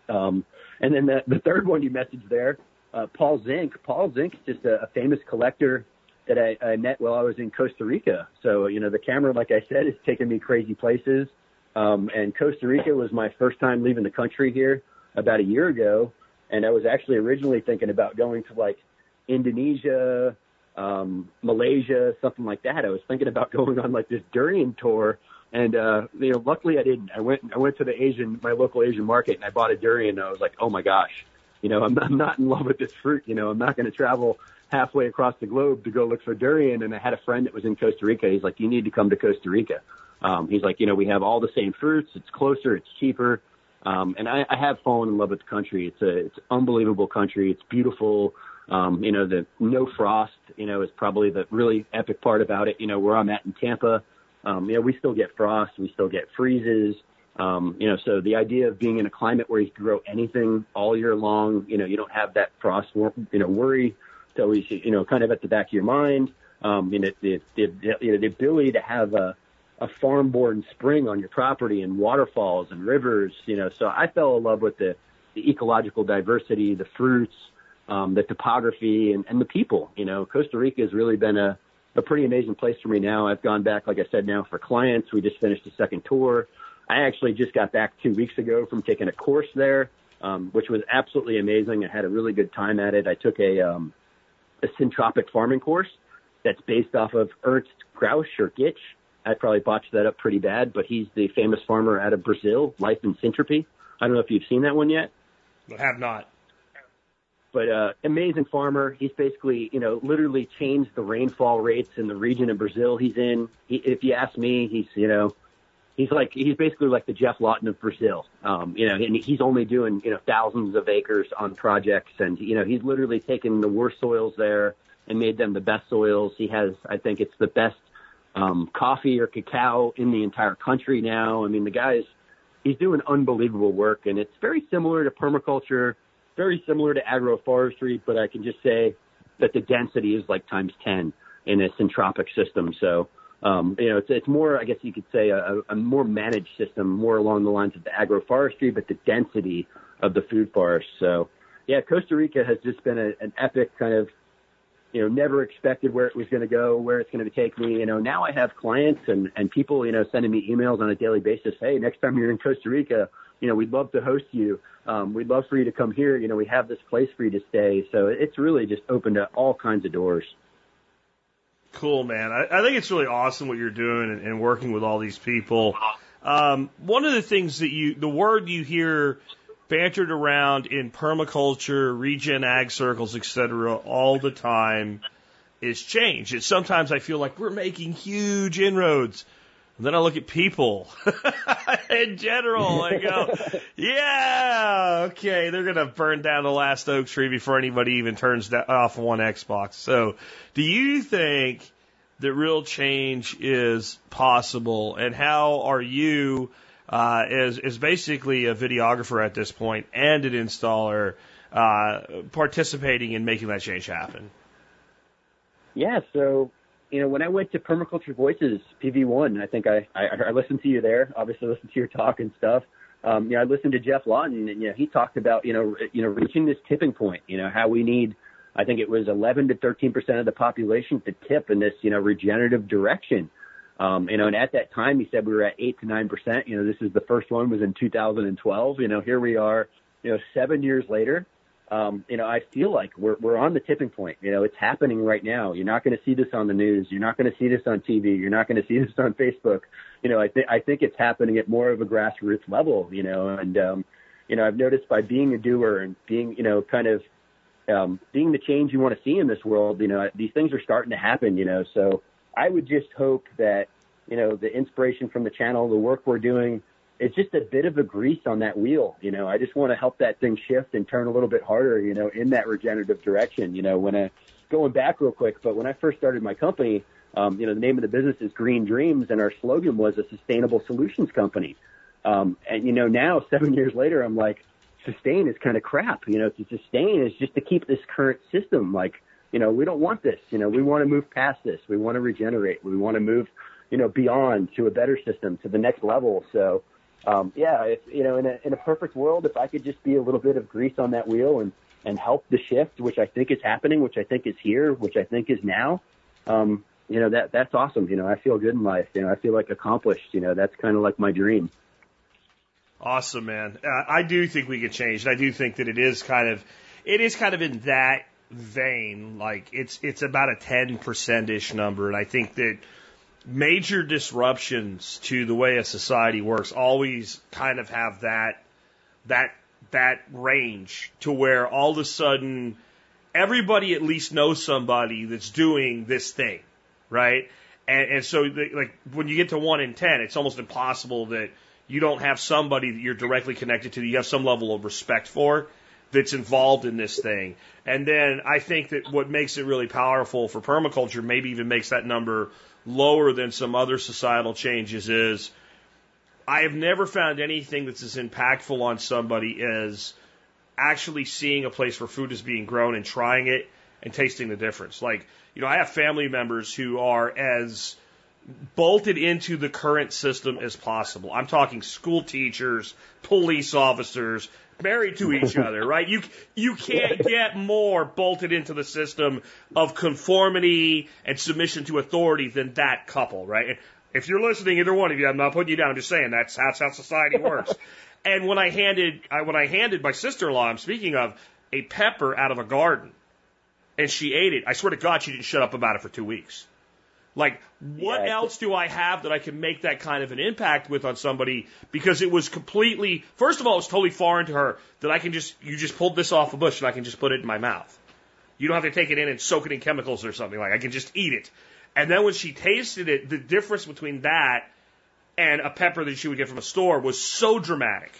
Um, and then the, the third one you messaged there, uh, Paul Zink. Paul Zink is just a, a famous collector that I, I met while I was in Costa Rica. So, you know, the camera, like I said, has taken me crazy places. Um, and Costa Rica was my first time leaving the country here about a year ago, and I was actually originally thinking about going to like Indonesia, um, Malaysia, something like that. I was thinking about going on like this durian tour, and uh, you know, luckily I didn't. I went I went to the Asian my local Asian market and I bought a durian. And I was like, oh my gosh, you know, I'm, I'm not in love with this fruit. You know, I'm not going to travel halfway across the globe to go look for durian. And I had a friend that was in Costa Rica. He's like, you need to come to Costa Rica. Um, he's like, you know, we have all the same fruits. It's closer. It's cheaper. Um, and I, I have fallen in love with the country. It's a, it's unbelievable country. It's beautiful. Um, you know, the no frost, you know, is probably the really epic part about it. You know, where I'm at in Tampa, um, you know, we still get frost. We still get freezes. Um, you know, so the idea of being in a climate where you can grow anything all year long, you know, you don't have that frost, you know, worry. It's always, you know, kind of at the back of your mind. Um, you know, the, the, you know, the ability to have a, a farm-born spring on your property and waterfalls and rivers, you know. So I fell in love with the, the ecological diversity, the fruits, um, the topography, and, and the people. You know, Costa Rica has really been a, a pretty amazing place for me now. I've gone back, like I said, now for clients. We just finished a second tour. I actually just got back two weeks ago from taking a course there, um, which was absolutely amazing. I had a really good time at it. I took a, um, a syntropic farming course that's based off of Ernst Krauss or Gitsch I probably botched that up pretty bad, but he's the famous farmer out of Brazil, Life in Syntropy. I don't know if you've seen that one yet. I have not. But uh, amazing farmer. He's basically, you know, literally changed the rainfall rates in the region of Brazil he's in. He, if you ask me, he's, you know, he's like he's basically like the Geoff Lawton of Brazil. Um, you know, and he's only doing you know thousands of acres on projects, and you know he's literally taken the worst soils there and made them the best soils. He has, I think, it's the best um, coffee or cacao in the entire country now. I mean, the guy's he's doing unbelievable work, and it's very similar to permaculture, very similar to agroforestry, but I can just say that the density is like times 10 in a syntropic system. So, um, you know, it's, it's more, I guess you could say, a, a more managed system, more along the lines of the agroforestry, but the density of the food forest. So, yeah, Costa Rica has just been a, an epic kind of you know, never expected where it was going to go, where it's going to take me. You know, now I have clients and, and people, you know, sending me emails on a daily basis. Hey, next time you're in Costa Rica, you know, we'd love to host you. Um, we'd love for you to come here. You know, we have this place for you to stay. So it's really just opened up all kinds of doors. Cool, man. I, I think it's really awesome what you're doing and, and working with all these people. Um, one of the things that you, the word you hear bantered around in permaculture, regen ag circles, etc., all the time is change. And sometimes I feel like we're making huge inroads. And then I look at people in general and go, yeah, okay, they're going to burn down the last oak tree before anybody even turns off one Xbox. So do you think that real change is possible? And how are you uh, is is basically a videographer at this point and an installer uh, participating in making that change happen. Yeah, so you know when I went to Permaculture Voices PV1, I think I, I I listened to you there. Obviously, listened to your talk and stuff. Um, you know, I listened to Geoff Lawton, and you know he talked about you know you know reaching this tipping point. You know how we need. I think it was 11 to 13 percent of the population to tip in this, you know, regenerative direction. Um, you know, and at that time, he said we were at eight to nine percent. You know, this is the first one was in 2012. You know, here we are. You know, seven years later. Um, you know, I feel like we're we're on the tipping point. You know, it's happening right now. You're not going to see this on the news. You're not going to see this on TV. You're not going to see this on Facebook. You know, I think I think it's happening at more of a grassroots level. You know, and um, you know, I've noticed by being a doer and being, you know, kind of um, being the change you want to see in this world, you know, these things are starting to happen, you know. So I would just hope that, you know, the inspiration from the channel, the work we're doing, it's just a bit of a grease on that wheel. You know, I just want to help that thing shift and turn a little bit harder, you know, in that regenerative direction. You know, when I, going back real quick, but when I first started my company, um, you know, the name of the business is Green Dreams and our slogan was a sustainable solutions company. Um, and you know, now seven years later, I'm like, sustain is kind of crap. You know, to sustain is just to keep this current system. Like, you know, we don't want this. You know, we want to move past this. We want to regenerate. We want to move, you know, beyond to a better system, to the next level. So, um, yeah, if, you know, in a, in a perfect world, if I could just be a little bit of grease on that wheel and, and help the shift, which I think is happening, which I think is here, which I think is now, um, you know, that, that's awesome. You know, I feel good in life. You know, I feel like accomplished, you know, that's kind of like my dream. Awesome, man. Uh, I do think we can change. And I do think that it is kind of, it is kind of in that vein. Like it's, it's about a 10% ish number. And I think that major disruptions to the way a society works always kind of have that, that, that range to where all of a sudden everybody at least knows somebody that's doing this thing, right? And, and so, the, like, when you get to one in 10, it's almost impossible that, you don't have somebody that you're directly connected to that you have some level of respect for that's involved in this thing. And then I think that what makes it really powerful for permaculture, maybe even makes that number lower than some other societal changes, is I have never found anything that's as impactful on somebody as actually seeing a place where food is being grown and trying it and tasting the difference. Like, you know, I have family members who are as bolted into the current system as possible. I'm talking school teachers, police officers, married to each other, right? You you can't get more bolted into the system of conformity and submission to authority than that couple, right? If you're listening, either one of you, I'm not putting you down. I'm just saying that's that's how society works. and when I handed I, when I handed my sister-in-law, I'm speaking of a pepper out of a garden, and she ate it. I swear to God, she didn't shut up about it for two weeks. Like, what yeah, else do I have that I can make that kind of an impact with on somebody? Because it was completely, first of all, it was totally foreign to her that I can just, you just pulled this off a bush and I can just put it in my mouth. You don't have to take it in and soak it in chemicals or something like I can just eat it. And then when she tasted it, the difference between that and a pepper that she would get from a store was so dramatic.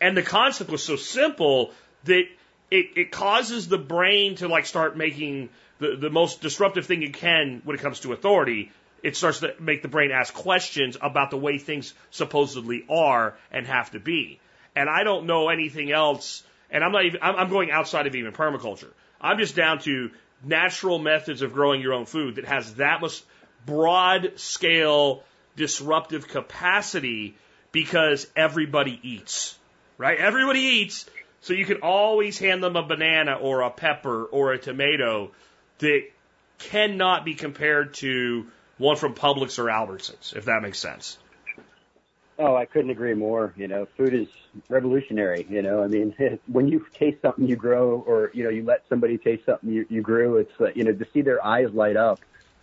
And the concept was so simple that it, it causes the brain to like start making the, the most disruptive thing you can when it comes to authority, it starts to make the brain ask questions about the way things supposedly are and have to be. And I don't know anything else, and I'm not even, I'm, going outside of even permaculture. I'm just down to natural methods of growing your own food that has that much broad scale disruptive capacity because everybody eats, right? Everybody eats, so you can always hand them a banana or a pepper or a tomato that cannot be compared to one from Publix or Albertsons, if that makes sense. Oh, I couldn't agree more. You know, food is revolutionary. You know, I mean, when you taste something you grow, or you know, you let somebody taste something you, you grew, it's uh, you know, to see their eyes light up.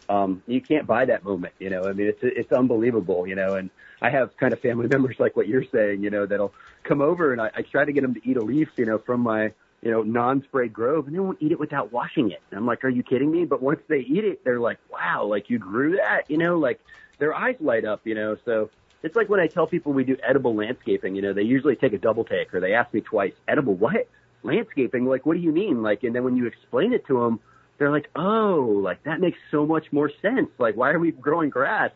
Um, you can't buy that moment. You know, I mean, it's it's unbelievable. You know, and I have kind of family members like what you're saying. You know, that'll come over and I, I try to get them to eat a leaf. You know, from my you know, non-sprayed grove and they won't eat it without washing it. And I'm like, are you kidding me? But once they eat it, they're like, wow, like you grew that, you know, like their eyes light up, you know, so it's like when I tell people we do edible landscaping, you know, they usually take a double take or they ask me twice, edible what? Landscaping? Like, what do you mean? Like, and then when you explain it to them, they're like, oh, like that makes so much more sense. Like, why are we growing grass?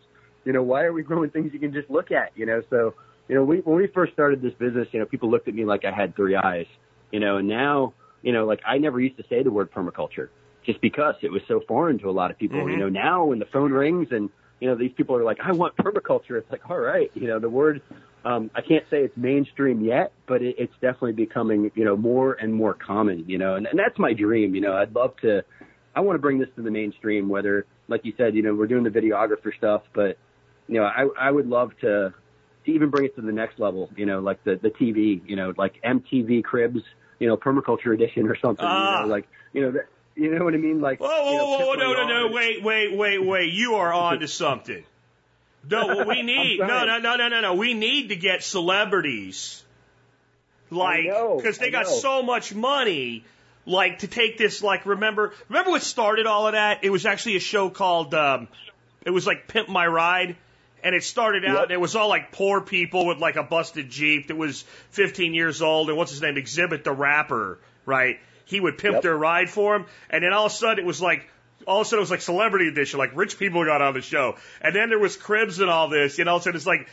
You know, why are we growing things you can just look at? You know, so, you know, we, when we first started this business, you know, people looked at me like I had three eyes you know, and now, you know, like I never used to say the word permaculture just because it was so foreign to a lot of people. Mm-hmm. You know, now when the phone rings and, you know, these people are like, I want permaculture. It's like, all right, you know, the word, um, I can't say it's mainstream yet, but it, it's definitely becoming, you know, more and more common, you know, and, and that's my dream. You know, I'd love to, I want to bring this to the mainstream, whether, like you said, you know, we're doing the videographer stuff, but, you know, I, I would love to, to even bring it to the next level, you know, like the, the TV, you know, like MTV Cribs, you know, permaculture edition or something. You know, ah. like, you know, that, you know what I mean? Like, whoa, whoa, you know, whoa, no, no, no, wait, wait, wait, wait. You are on to something. No, what we need, no, no, no, no, no, no. We need to get celebrities like because they got so much money. Like to take this, like remember, remember what started all of that? It was actually a show called, um, it was like Pimp My Ride, and it started out Yep. and it was all like poor people with like a busted Jeep that was 15 years old, and what's his name? Xzibit the rapper, right? He would pimp Yep. their ride for him, and then all of a sudden it was like all of a sudden it was like celebrity edition, like rich people got on the show, and then there was cribs and all this, you know. So it's like,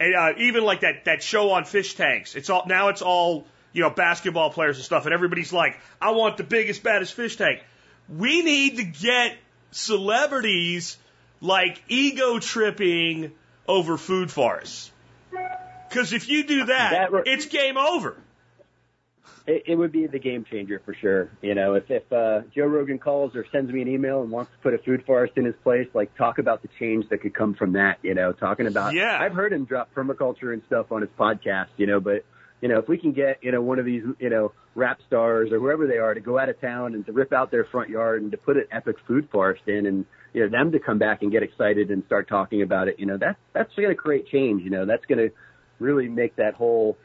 and, uh, even like that that show on fish tanks. It's all now it's all you know basketball players and stuff, and everybody's like, I want the biggest baddest fish tank. We need to get celebrities like ego tripping over food forests. Because if you do that, That re- it's game over. It, it would be the game changer for sure. You know, if if uh, Joe Rogan calls or sends me an email and wants to put a food forest in his place, like talk about the change that could come from that. You know, talking about. Yeah. I've heard him drop permaculture and stuff on his podcast. You know, but you know, if we can get you know one of these you know rap stars or whoever they are to go out of town and to rip out their front yard and to put an epic food forest in and you know them to come back and get excited and start talking about it. You know, that's that's going to create change. You know, that's going to really make that whole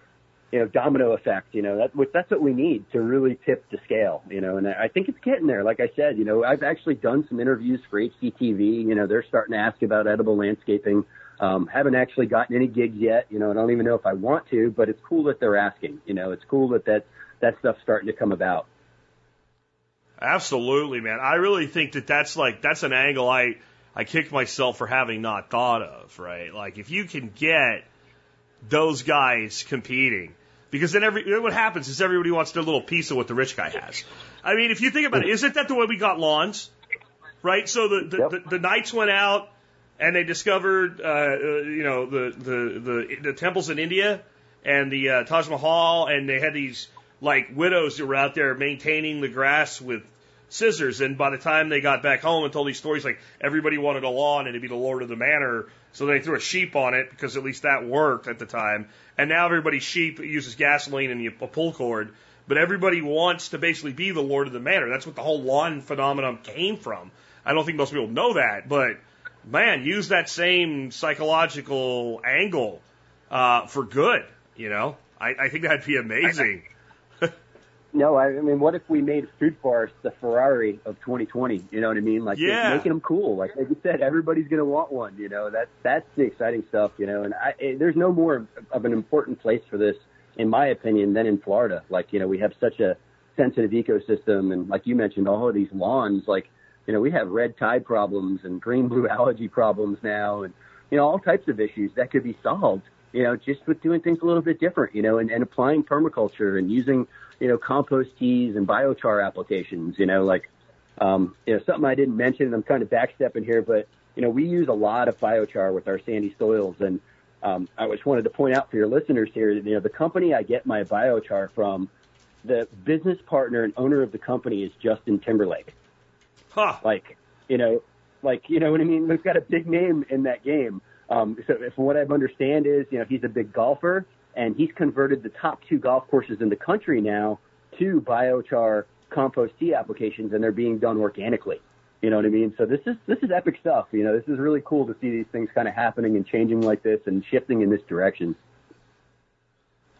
you know, domino effect, you know, that, that's what we need to really tip the scale, you know, and I think it's getting there. Like I said, you know, I've actually done some interviews for HGTV, you know, they're starting to ask about edible landscaping. Um, haven't actually gotten any gigs yet, you know, I don't even know if I want to, but it's cool that they're asking, you know, it's cool that that, that stuff's starting to come about. Absolutely, man. I really think that that's like that's an angle I I kick myself for having not thought of, right? Like if you can get those guys competing, because then every what happens is everybody wants their little piece of what the rich guy has. I mean, if you think about it, isn't that the way we got lawns? Right. So the the, Yep. the, the knights went out and they discovered, uh, uh, you know, the, the the the temples in India and the uh, Taj Mahal, and they had these like widows that were out there maintaining the grass with scissors. And by the time they got back home and told these stories, like everybody wanted a lawn and to be the lord of the manor, so they threw a sheep on it because at least that worked at the time. And now everybody's sheep uses gasoline and a pull cord. But everybody wants to basically be the lord of the manor. That's what the whole lawn phenomenon came from. I don't think most people know that, but man, use that same psychological angle uh, for good. You know, I, I think that'd be amazing. No, I, I mean, what if we made food forests the Ferrari of 2020? You know what I mean? Like Yeah. making them cool. Like, like you said, everybody's going to want one. You know, that's that's the exciting stuff. You know, and I, eh, there's no more of an important place for this, in my opinion, than in Florida. Like, you know, we have such a sensitive ecosystem, and like you mentioned, all of these lawns. Like, you know, we have red tide problems and green blue algae problems now, and you know, all types of issues that could be solved. You know, just with doing things a little bit different. You know, and, and applying permaculture and using you know, compost teas and biochar applications, you know, like, um, you know, something I didn't mention, and I'm kind of backstepping here, but, you know, we use a lot of biochar with our sandy soils. And, um, I just wanted to point out for your listeners here, that, you know, the company I get my biochar from, the business partner and owner of the company is Justin Timberlake. Huh. Like, you know, like, you know what I mean? We've got a big name in that game. Um, so from what I understand is, you know, he's a big golfer and he's converted the top two golf courses in the country now to biochar compost tea applications and they're being done organically. You know what I mean? So this is, this is epic stuff. You know, this is really cool to see these things kind of happening and changing like this and shifting in this direction.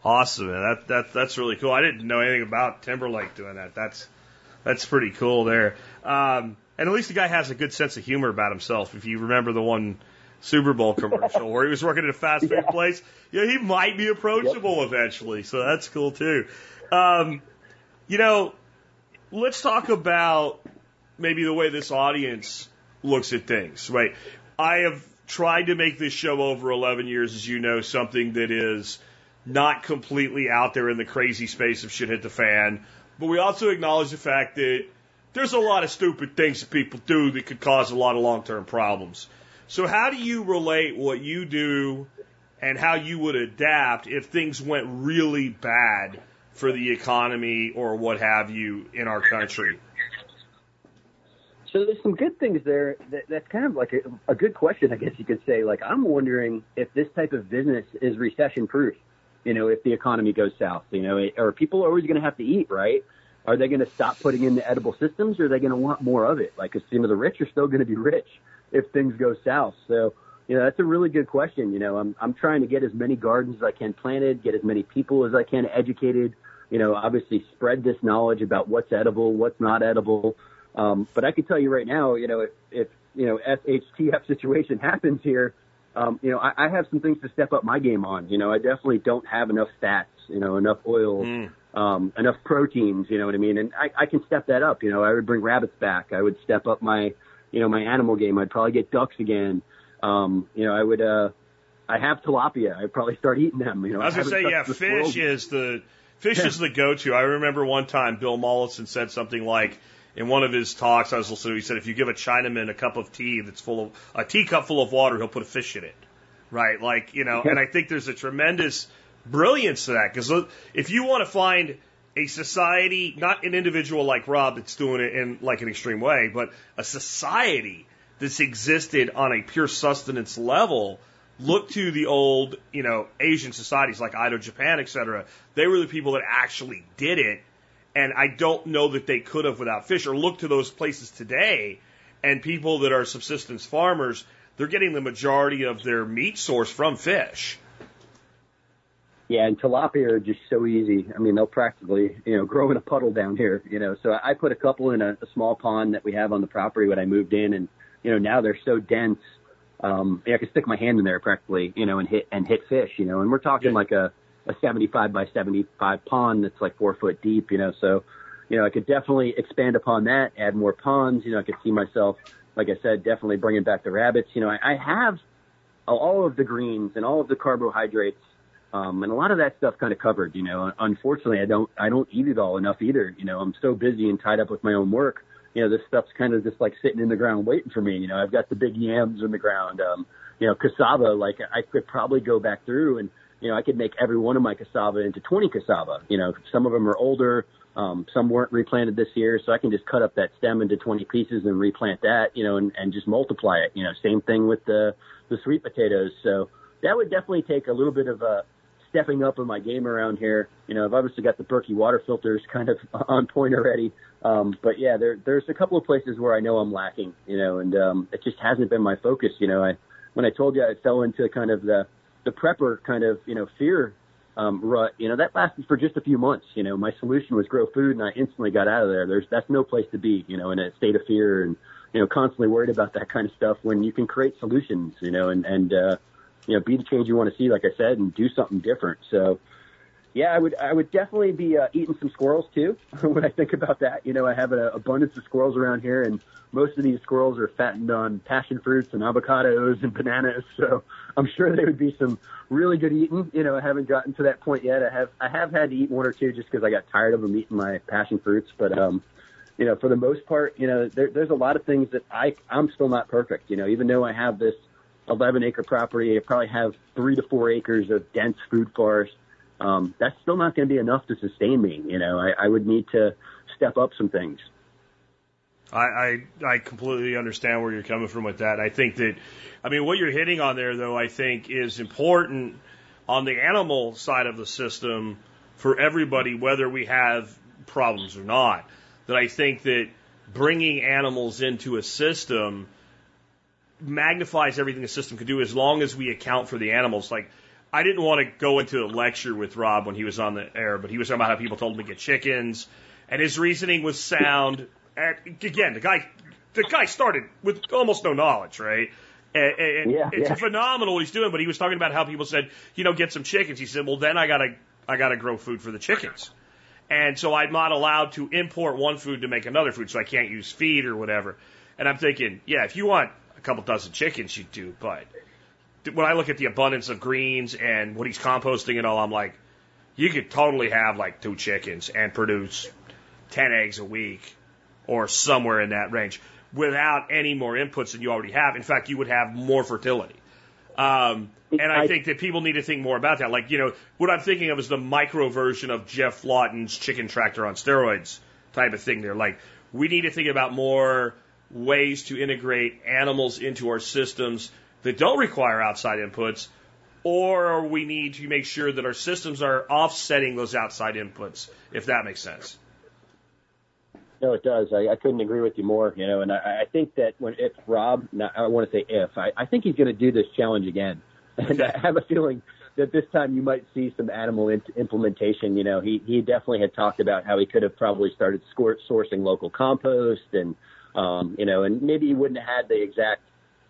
Awesome. That that that's really cool. I didn't know anything about Timberlake doing that. That's that's pretty cool there. Um, and at least the guy has a good sense of humor about himself. If you remember the one Super Bowl commercial where he was working at a fast food Yeah. place, yeah, he might be approachable eventually. So that's cool too. Um, you know, let's talk about maybe the way this audience looks at things, right? I have tried to make this show over 11 years, as you know, something that is not completely out there in the crazy space of shit hit the fan, but we also acknowledge the fact that there's a lot of stupid things that people do that could cause a lot of long term problems. So, how do you relate what you do and how you would adapt if things went really bad for the economy or what have you in our country? So there's some good things there. That, that's kind of like a, a good question, I guess you could say. Like I'm wondering if this type of business is recession proof. You know, if the economy goes south, you know, are people always going to have to eat, right? Are they going to stop putting in the edible systems, or are they going to want more of it? Like, 'cause, you know, the rich are still going to be rich if things go south. So, you know, that's a really good question. You know, I'm I'm trying to get as many gardens as I can planted, get as many people as I can educated. You know, obviously spread this knowledge about what's edible, what's not edible. Um, but I can tell you right now, you know, if, if you know SHTF situation happens here, um, you know, I, I have some things to step up my game on. You know, I definitely don't have enough fats, you know, enough oil, mm. um, enough proteins. You know what I mean? And I, I can step that up. You know, I would bring rabbits back. I would step up my, you know, my animal game. I'd probably get ducks again. Um, you know, I would. uh I have tilapia. I'd probably start eating them. You know, I was gonna say, yeah, fish is the fish yeah. is the go-to. I remember one time Bill Mollison said something like in one of his talks I was listening to, he said if you give a Chinaman a cup of tea that's full of a teacup full of water, he'll put a fish in it. Right? Like, you know, and I think there's a tremendous brilliance to that because if you want to find a society, not an individual like Rob that's doing it in like an extreme way, but a society that's existed on a pure sustenance level, look to the old, you know, Asian societies like Edo Japan, et cetera. They were the people that actually did it and I don't know that they could have without fish, or look to those places today, and people that are subsistence farmers, they're getting the majority of their meat source from fish. Yeah, and tilapia are just so easy. I mean, they'll practically, you know, grow in a puddle down here, you know. So I put a couple in a, a small pond that we have on the property when I moved in, and you know, now they're so dense. Um, yeah, I can stick my hand in there practically, you know, and hit and hit fish, you know. And we're talking yeah. like a a 75 by 75 pond that's like four foot deep, you know, so, you know, I could definitely expand upon that, add more ponds, you know, I could see myself, like I said, definitely bringing back the rabbits. You know, I, I have all of the greens and all of the carbohydrates, um, and a lot of that stuff kind of covered, you know, unfortunately I don't, I don't eat it all enough either. You know, I'm so busy and tied up with my own work. You know, this stuff's kind of just like sitting in the ground waiting for me. You know, I've got the big yams in the ground. Um, you know, cassava, like I could probably go back through and, you know, I could make every one of my cassava into 20 cassava. You know, some of them are older, um, some weren't replanted this year, so I can just cut up that stem into 20 pieces and replant that, you know, and, and just multiply it. You know, same thing with the the sweet potatoes. So that would definitely take a little bit of a stepping up in my game around here. You know, I've obviously got the Berkey water filters kind of on point already. Um, but yeah, there, there's a couple of places where I know I'm lacking, you know, and, um, it just hasn't been my focus. You know, I, when I told you I fell into kind of the, the prepper kind of, you know, fear um, rut, you know, that lasted for just a few months. You know, my solution was grow food, and I instantly got out of there. There's that's no place to be, you know, in a state of fear and you know, constantly worried about that kind of stuff when you can create solutions, you know, and and uh, you know, be the change you want to see, like I said, and do something different. So, yeah, I would I would definitely be uh, eating some squirrels too when I think about that. You know, I have an abundance of squirrels around here, and most of these squirrels are fattened on passion fruits and avocados and bananas. So I'm sure they would be some really good eating. You know, I haven't gotten to that point yet. I have I have had to eat one or two just because I got tired of them eating my passion fruits, but um, you know, for the most part, you know, there, there's a lot of things that I I'm still not perfect. You know, even though I have this 11 acre property, I probably have three to four acres of dense food forest um, that's still not going to be enough to sustain me. You know, I, I would need to step up some things. I, I I completely understand where you're coming from with that. I think that, I mean, what you're hitting on there, though, I think is important on the animal side of the system for everybody, whether we have problems or not. That I think that bringing animals into a system magnifies everything the system can do as long as we account for the animals. Like I didn't want to go into a lecture with Rob when he was on the air, but he was talking about how people told him to get chickens, and his reasoning was sound. And again, the guy, the guy started with almost no knowledge, right? And, and yeah, it's yeah. phenomenal what he's doing. But he was talking about how people said, you know, get some chickens. He said, well, then I gotta, I gotta grow food for the chickens. And so I'm not allowed to import one food to make another food, so I can't use feed or whatever. And I'm thinking, yeah, if you want couple dozen chickens, you do, but when I look at the abundance of greens and what he's composting and all, I'm like, you could totally have like two chickens and produce 10 eggs a week or somewhere in that range without any more inputs than you already have. In fact, you would have more fertility. Um, and I think that people need to think more about that. Like, you know, what I'm thinking of is the micro version of Geoff Lawton's chicken tractor on steroids type of thing there. Like, we need to think about more ways to integrate animals into our systems that don't require outside inputs, or we need to make sure that our systems are offsetting those outside inputs, if that makes sense. No, it does. I, I couldn't agree with you more. You know, and I, I think that when if Rob, not, I want to say if, I, I think he's going to do this challenge again, and I have a feeling that this time you might see some animal in, implementation. You know, he he definitely had talked about how he could have probably started score, sourcing local compost, and um, you know, and maybe he wouldn't have had the exact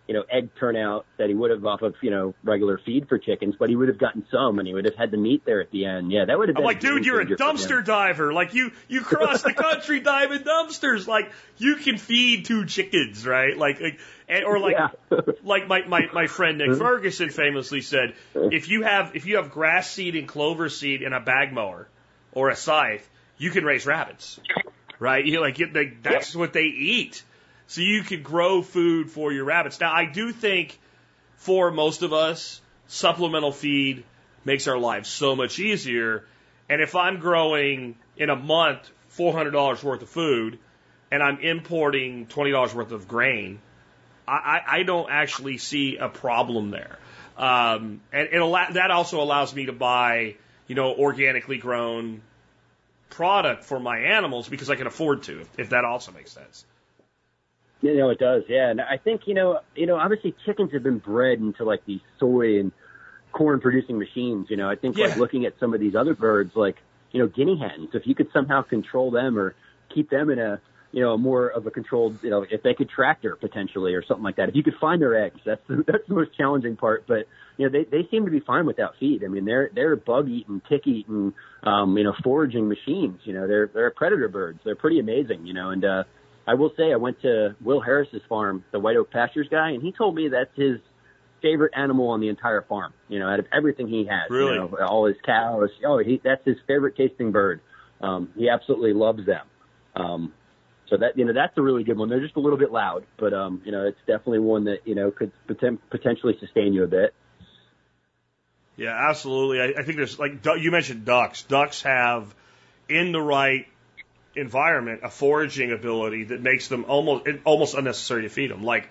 you know, egg turnout that he would have off of, you know, regular feed for chickens, but he would have gotten some and he would have had the meat there at the end. Yeah, that would have been I'm like, dude, you're a dumpster diver. Like you, you cross the country diving dumpsters. Like you can feed two chickens, right? Like, like or like, yeah. like my, my, my friend Nick Ferguson famously said, if you have, if you have grass seed and clover seed in a bag mower or a scythe, you can raise rabbits, right? You like, like that's what they eat. So you could grow food for your rabbits. Now, I do think for most of us, supplemental feed makes our lives so much easier. And if I'm growing in a month $400 worth of food and I'm importing $20 worth of grain, I, I don't actually see a problem there. Um, and it, that also allows me to buy, you know, organically grown product for my animals because I can afford to, if, if that also makes sense. You know, it does. Yeah. And I think, you know, you know, obviously chickens have been bred into like these soy and corn producing machines. You know, I think yeah. like looking at some of these other birds, like, you know, guinea hens, if you could somehow control them or keep them in a, you know, more of a controlled, you know, if they could tractor potentially or something like that. If you could find their eggs, that's the, that's the most challenging part. But you know, they they seem to be fine without feed. I mean, they're they're bug eating, tick eating, um, you know, foraging machines. You know, they're they're predator birds. They're pretty amazing. You know, and uh, I will say I went to Will Harris's farm, the White Oak Pastures guy, and he told me that's his favorite animal on the entire farm. You know, out of everything he has, really? you know, all his cows. Oh, he that's his favorite tasting bird. Um, he absolutely loves them. Um, so that you know that's a really good one. They're just a little bit loud, but um, you know it's definitely one that you know could poten- potentially sustain you a bit. Yeah, absolutely. I, I think there's like you mentioned ducks. Ducks have in the right environment a foraging ability that makes them almost almost unnecessary to feed them. Like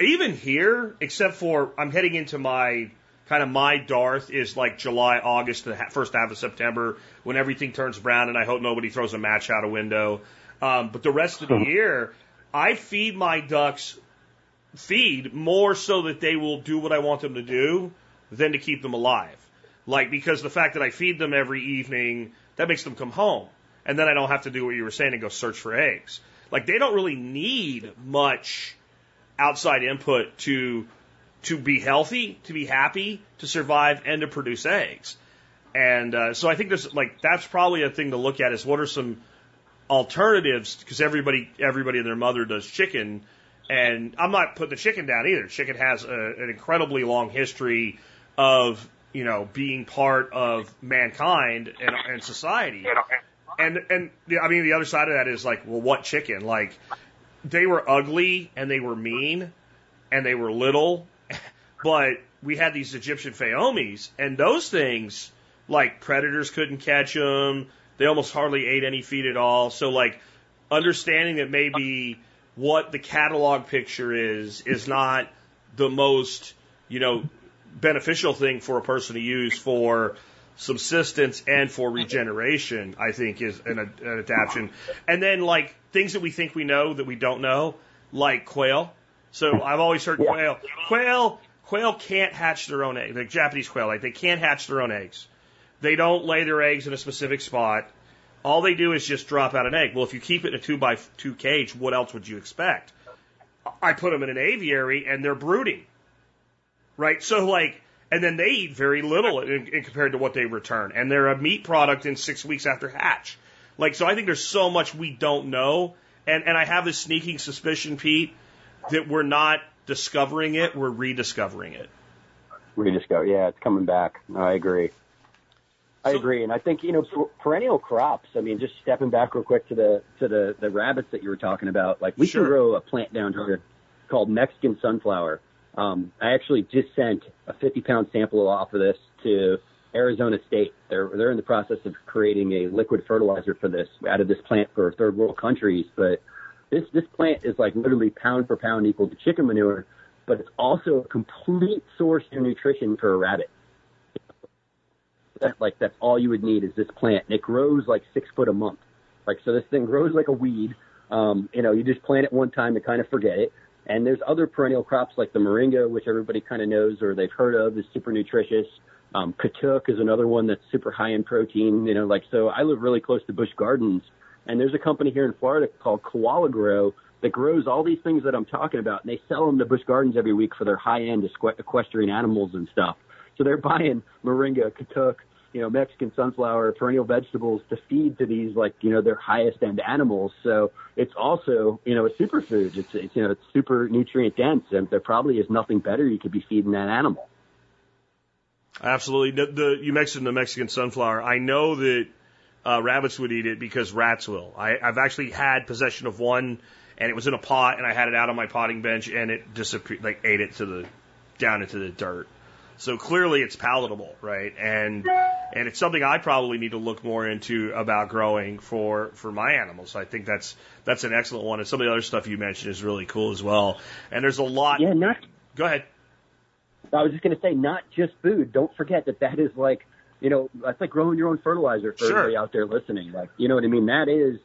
even here, except for I'm heading into my kind of my Darth is like July, August, the first half of September when everything turns brown, and I hope nobody throws a match out a window. Um, but the rest of the year, I feed my ducks feed more so that they will do what I want them to do than to keep them alive. Like because the fact that I feed them every evening, that makes them come home and then I don't have to do what you were saying and go search for eggs. Like they don't really need much outside input to to be healthy, to be happy, to survive, and to produce eggs. And uh, so I think there's like that's probably a thing to look at is what are some alternatives because everybody everybody and their mother does chicken, and I'm not putting the chicken down either. Chicken has a, an incredibly long history of you know being part of mankind and, and society. And and the, I mean the other side of that is like, well, what chicken? Like they were ugly and they were mean and they were little, but we had these Egyptian Fayoumis and those things like predators couldn't catch them. They almost hardly ate any feed at all. So like understanding that maybe what the catalog picture is is not the most you know beneficial thing for a person to use for subsistence and for regeneration, I think is an, an adaptation. And then like things that we think we know that we don't know, like quail. So I've always heard quail. Quail, quail can't hatch their own eggs. Like Japanese quail, like they can't hatch their own eggs. They don't lay their eggs in a specific spot. All they do is just drop out an egg. Well, if you keep it in a two by two cage, what else would you expect? I put them in an aviary and they're brooding. Right? So like, and then they eat very little in, in compared to what they return, and they're a meat product in six weeks after hatch. Like, so I think there's so much we don't know, and and I have this sneaking suspicion, Pete, that we're not discovering it, we're rediscovering it. Rediscover, yeah, it's coming back. I agree. I agree, and I think you know perennial crops. I mean, just stepping back real quick to the to the the rabbits that you were talking about. Like we sure. can grow a plant down here called Mexican sunflower, um, I actually just sent a 50 pound sample off of this to Arizona State. They're they're in the process of creating a liquid fertilizer for this out of this plant for third world countries. But this this plant is like literally pound for pound equal to chicken manure, but it's also a complete source of nutrition for a rabbit. That, like that's all you would need is this plant, and it grows like six foot a month. Like so, this thing grows like a weed. Um, you know, you just plant it one time and kind of forget it. And there's other perennial crops like the moringa, which everybody kind of knows or they've heard of, is super nutritious. Um, katuk is another one that's super high in protein. You know, like so. I live really close to Busch Gardens, and there's a company here in Florida called Koala Grow that grows all these things that I'm talking about, and they sell them to Busch Gardens every week for their high-end equestrian animals and stuff. So they're buying moringa, katuk, you know, Mexican sunflower, perennial vegetables to feed to these like, you know, their highest end animals. So it's also, you know, a superfood. It's, it's you know, it's super nutrient dense and there probably is nothing better you could be feeding that animal. Absolutely. The, the you mentioned the Mexican sunflower. I know that uh, rabbits would eat it because rats will. I, I've actually had possession of one, and it was in a pot, and I had it out on my potting bench, and it disappeared, like ate it to the down into the dirt. So clearly, it's palatable, right? And and it's something I probably need to look more into about growing for for my animals. I think that's that's an excellent one, and some of the other stuff you mentioned is really cool as well. And there's a lot. Yeah, not. Go ahead. I was just going to say, not just food. Don't forget that that is like, you know, that's like growing your own fertilizer for Sure. everybody out there listening. Like, you know what I mean? That is,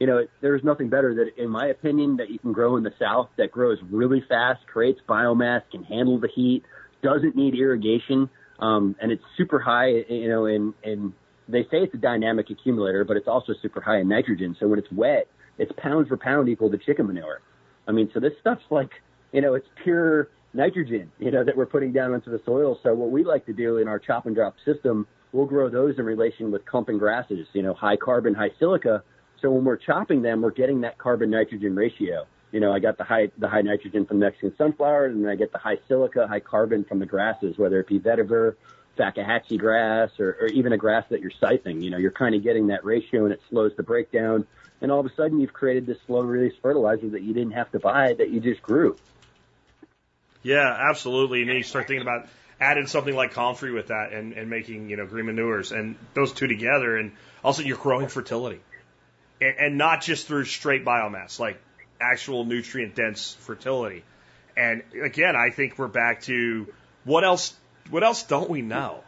you know, there's nothing better that, in my opinion, that you can grow in the South that grows really fast, creates biomass, can handle the heat, doesn't need irrigation, um, and it's super high, you know, in, in, they say it's a dynamic accumulator, but it's also super high in nitrogen. So when it's wet, it's pound for pound equal to chicken manure. I mean, so this stuff's like, you know, it's pure nitrogen, you know, that we're putting down into the soil. So what we like to do in our chop and drop system, we'll grow those in relation with clumping grasses, you know, high carbon, high silica. So when we're chopping them, we're getting that carbon nitrogen ratio. You know, I got the high the high nitrogen from Mexican sunflower, and then I get the high silica, high carbon from the grasses, whether it be vetiver, Fakahatchee grass, or, or even a grass that you're siphoning. You know, you're kind of getting that ratio, and it slows the breakdown. And all of a sudden, you've created this slow release fertilizer that you didn't have to buy, that you just grew. Yeah, absolutely. And then you start thinking about adding something like comfrey with that and, and making, you know, green manures and those two together. And also you're growing fertility and not just through straight biomass, like actual nutrient dense fertility. And again, I think we're back to what else, what else don't we know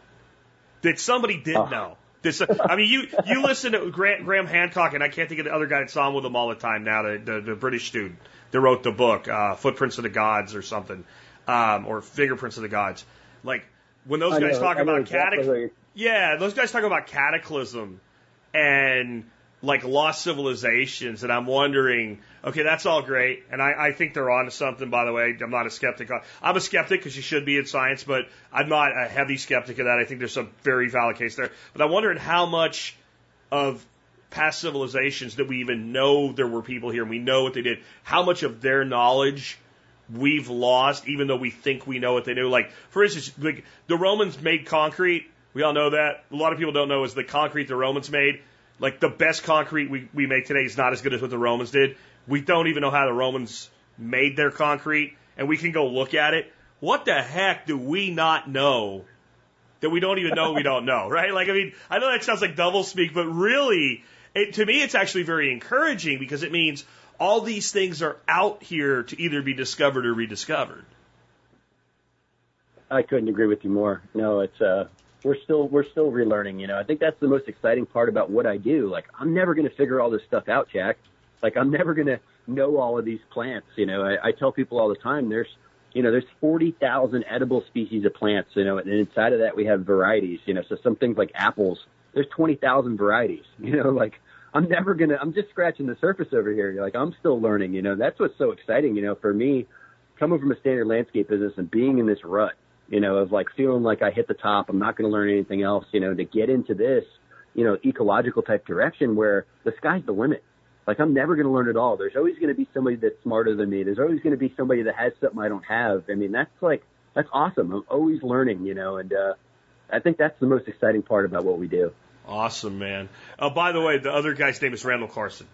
that somebody did Oh. know? This, I mean, you you listen to Graham, Graham Hancock, and I can't think of the other guy that's on with him all the time now, the, the, the British student that wrote the book, uh, Footprints of the Gods or something, um, or Fingerprints of the Gods. Like when those I guys know- talk I about exactly catac- yeah, those guys talk about cataclysm and like lost civilizations, and I'm wondering, okay, that's all great, and I, I think they're onto something. By the way, I'm not a skeptic. I'm a skeptic because you should be in science, but I'm not a heavy skeptic of that. I think there's some very valid case there. But I'm wondering how much of past civilizations that we even know there were people here and we know what they did, how much of their knowledge we've lost, even though we think we know what they knew. Like, for instance, like the Romans made concrete. We all know that. A lot of people don't know is the concrete the Romans made. Like the best concrete we, we make today is not as good as what the Romans did. We don't even know how the Romans made their concrete, and we can go look at it. What the heck do we not know that we don't even know we don't know, right? Like, I mean, I know that sounds like double speak, but really, it, to me, it's actually very encouraging because it means all these things are out here to either be discovered or rediscovered. I couldn't agree with you more. No, it's uh we're still we're still relearning, you know. I think that's the most exciting part about what I do. Like I'm never gonna figure all this stuff out, Jack. Like I'm never gonna know all of these plants, you know. I, I tell people all the time there's you know, there's forty thousand edible species of plants, you know, and inside of that we have varieties, you know, so some things like apples, there's twenty thousand varieties, you know, like I'm never gonna I'm just scratching the surface over here. Like I'm still learning, you know, that's what's so exciting, you know, for me, coming from a standard landscape business and being in this rut, you know, of like feeling like I hit the top, I'm not going to learn anything else, you know, to get into this, you know, ecological type direction where the sky's the limit. Like I'm never going to learn it all. There's always going to be somebody that's smarter than me. There's always going to be somebody that has something I don't have. I mean, that's like, that's awesome. I'm always learning, you know, and, uh, I think that's the most exciting part about what we do. Awesome, man. Uh, by the way, the other guy's name is Randall Carlson.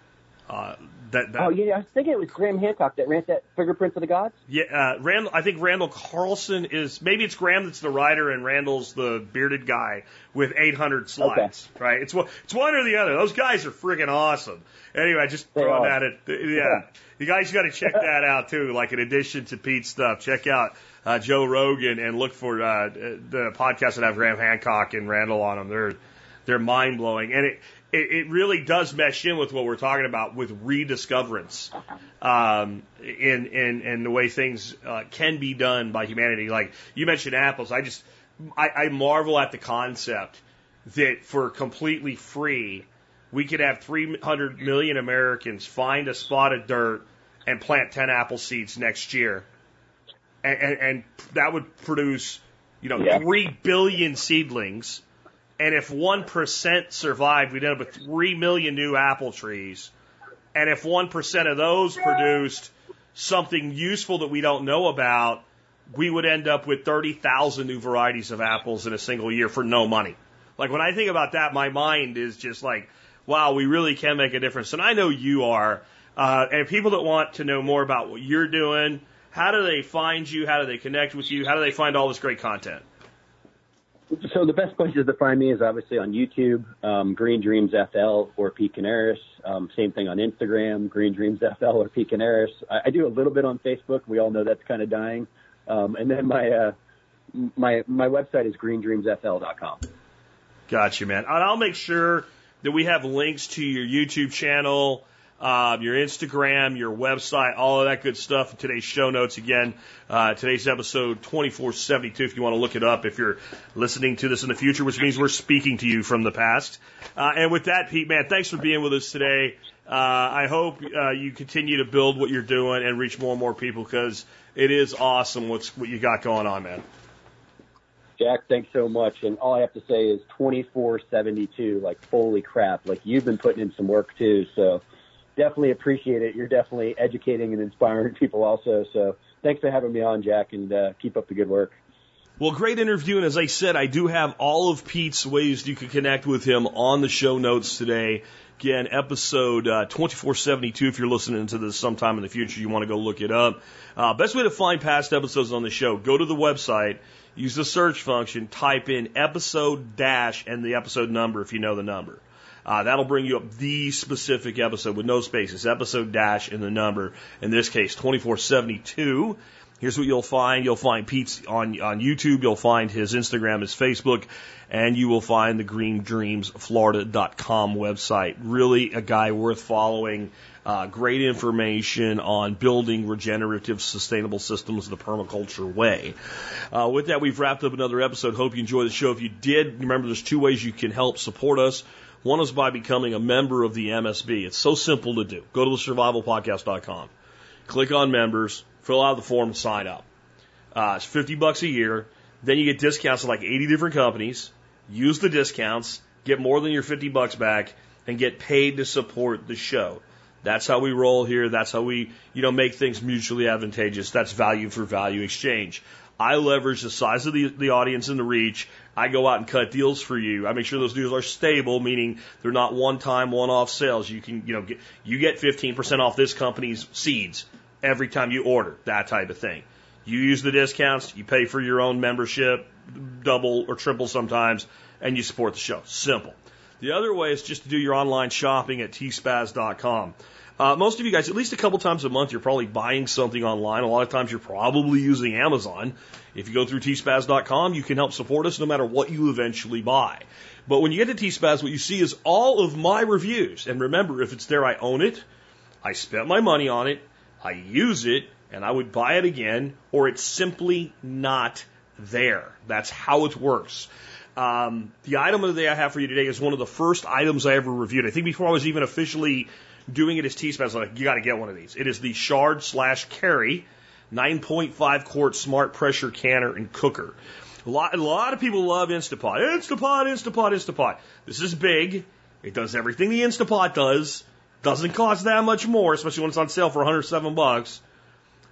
Uh, that, that, Oh yeah, I was thinking it was Graham Hancock that ran that Fingerprints of the Gods. Yeah, uh, Randall. I think Randall Carlson is maybe it's Graham that's the writer and Randall's the bearded guy with 800 slides. Right? It's one. It's one or the other. Those guys are freaking awesome. Anyway, just They throwing are. that at yeah. You guys got to check that out too. Like in addition to Pete's stuff, check out uh, Joe Rogan and look for uh, the podcasts that have Graham Hancock and Randall on them. They're they're mind blowing. And it it, it really does mesh in with what we're talking about with rediscoverance um, in, in, in the way things uh, can be done by humanity. Like you mentioned apples. I just, I, I marvel at the concept that for completely free, we could have 300 million Americans find a spot of dirt and plant 10 apple seeds next year. And, and, and that would produce, you know, Yeah. 3 billion seedlings. And if 1% survived, we'd end up with 3 million new apple trees. And if 1% of those produced something useful that we don't know about, we would end up with 30,000 new varieties of apples in a single year for no money. Like when I think about that, my mind is just like, wow, we really can make a difference. And I know you are. Uh, and people that want to know more about what you're doing, how do they find you? How do they connect with you? How do they find all this great content? So the best places to find me is obviously on YouTube, um, Green Dreams FL or Pete Kanaris. Um, same thing on Instagram, Green Dreams FL or Pete Kanaris. I, I do a little bit on Facebook. We all know that's kind of dying. Um, and then my uh, my my website is greendreamsfl.com. Gotcha, man. And I'll make sure that we have links to your YouTube channel, um, your Instagram, your website, all of that good stuff in today's show notes. Again, uh, today's episode 2472, if you want to look it up, if you're listening to this in the future, which means we're speaking to you from the past. Uh, and with that, Pete, man, thanks for being with us today. Uh, I hope uh, you continue to build what you're doing and reach more and more people because it is awesome what's, what you got going on, man. Jack, thanks so much. And all I have to say is 2472. Like, holy crap. Like, you've been putting in some work too. So definitely appreciate it. You're definitely educating and inspiring people also. So thanks for having me on, Jack, and uh, keep up the good work. Well, great interview. And as I said, I do have all of Pete's ways you can connect with him on the show notes today. Again, episode uh, 2472. If you're listening to this sometime in the future, you want to go look it up. Uh, best way to find past episodes on the show, go to the website, use the search function, type in episode dash and the episode number if you know the number. Uh, that'll bring you up the specific episode with no spaces, episode dash and the number. In this case, 2472. Here's what you'll find. You'll find Pete's on, on YouTube. You'll find his Instagram, his Facebook, and you will find the greendreamsflorida.com website. Really a guy worth following. Uh, great information on building regenerative, sustainable systems the permaculture way. Uh, with that, we've wrapped up another episode. Hope you enjoy the show. If you did, remember there's two ways you can help support us. One is by becoming a member of the MSB. It's so simple to do. Go to the survivalpodcast.com, click on members, fill out the form, and sign up. Uh, it's 50 bucks a year. Then you get discounts at like 80 different companies. Use the discounts, get more than your 50 bucks back, and get paid to support the show. That's how we roll here. That's how we, you know, make things mutually advantageous. That's value for value exchange. I leverage the size of the, the audience and the reach. I go out and cut deals for you. I make sure those deals are stable, meaning they're not one-time, one-off sales. You can, you know, get, you get 15% off this company's seeds every time you order, that type of thing. You use the discounts, you pay for your own membership, double or triple sometimes, and you support the show. Simple. The other way is just to do your online shopping at tspaz.com. Uh, most of you guys, at least a couple times a month, you're probably buying something online. A lot of times you're probably using Amazon. If you go through tspaz.com, you can help support us no matter what you eventually buy. But when you get to tspaz, what you see is all of my reviews. And remember, if it's there, I own it. I spent my money on it. I use it and I would buy it again, or it's simply not there. That's how it works. Um, the item of the day I have for you today is one of the first items I ever reviewed. I think before I was even officially doing it as I was like, you got to get one of these. It is the Chard slash Carey 9.5 quart smart pressure canner and cooker. A lot, a lot of people love Instapot. Instapot, Instapot, Instapot. This is big. It does everything the Instapot does. Doesn't cost that much more, especially when it's on sale for 107 bucks.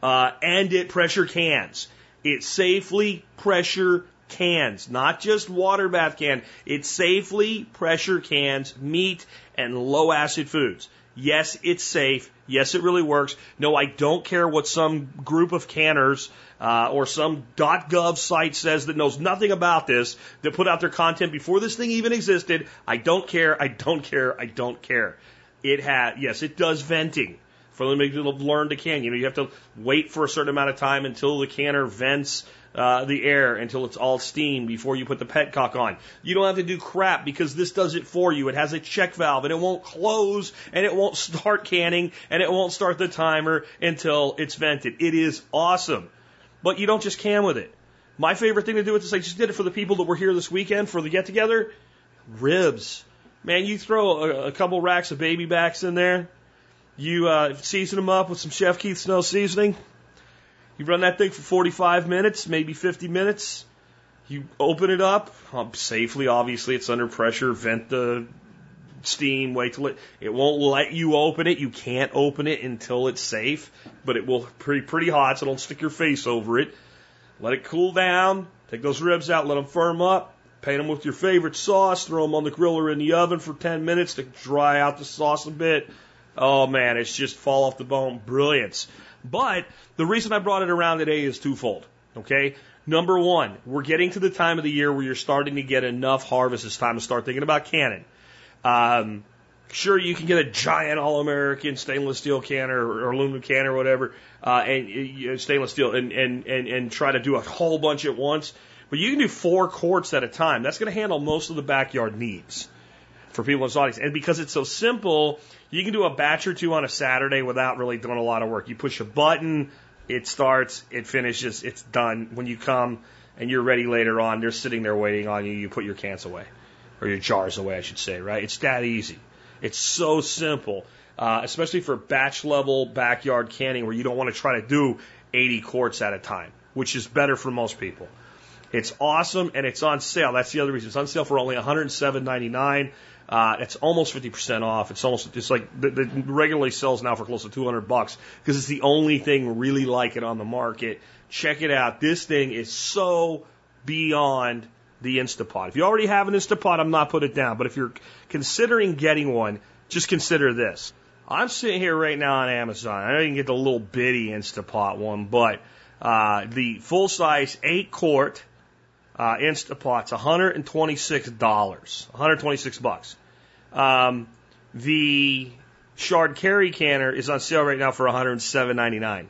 Uh, and it pressure cans. It safely pressure cans, not just water bath can. It safely pressure cans meat and low acid foods. Yes, it's safe. Yes, it really works. No, I don't care what some group of canners uh, or some .gov site says that knows nothing about this that put out their content before this thing even existed. I don't care. I don't care. I don't care. It has yes, it does venting for them to learn to can. You know, you have to wait for a certain amount of time until the canner vents uh, the air until it's all steam before you put the petcock on. You don't have to do crap because this does it for you. It has a check valve and it won't close and it won't start canning and it won't start the timer until it's vented. It is awesome. But you don't just can with it. My favorite thing to do is this. I just did it for the people that were here this weekend for the get together. Ribs. Man, you throw a, a couple racks of baby backs in there. You uh, season them up with some Chef Keith Snow seasoning. You run that thing for 45 minutes, maybe 50 minutes. You open it up um, safely. Obviously, it's under pressure. Vent the steam. Wait till it. It won't let you open it. You can't open it until it's safe, but it will pretty pretty hot. So don't stick your face over it. Let it cool down. Take those ribs out. Let them firm up. Paint them with your favorite sauce. Throw them on the grill or in the oven for 10 minutes to dry out the sauce a bit. Oh man, it's just fall off the bone. Brilliance. But the reason I brought it around today is twofold. Okay. Number one, we're getting to the time of the year where you're starting to get enough harvest. It's time to start thinking about canning. Um, sure, you can get a giant all-American stainless steel can or, or aluminum can or whatever, uh, and uh, stainless steel, and, and and and try to do a whole bunch at once. But you can do four quarts at a time. That's going to handle most of the backyard needs for people in this audience. And because it's so simple, you can do a batch or two on a Saturday without really doing a lot of work. You push a button, it starts, it finishes, it's done. When you come and you're ready later on, they're sitting there waiting on you. You put your cans away, or your jars away, I should say, right? It's that easy. It's so simple, uh, especially for batch level backyard canning where you don't want to try to do 80 quarts at a time, which is better for most people. It's awesome and it's on sale. That's the other reason. It's on sale for only $107.99. Uh, it's almost 50% off. It's almost, it's like, the, regularly sells now for close to 200 bucks because it's the only thing really like it on the market. Check it out. This thing is so beyond the Instapot. If you already have an Instapot, I'm not putting it down. But if you're considering getting one, just consider this. I'm sitting here right now on Amazon. I know you can get the little bitty Instapot one, but uh, the full size eight quart uh, Instapot's $126, 126 bucks. Um, the Chard Carey Canner is on sale right now for $107.99.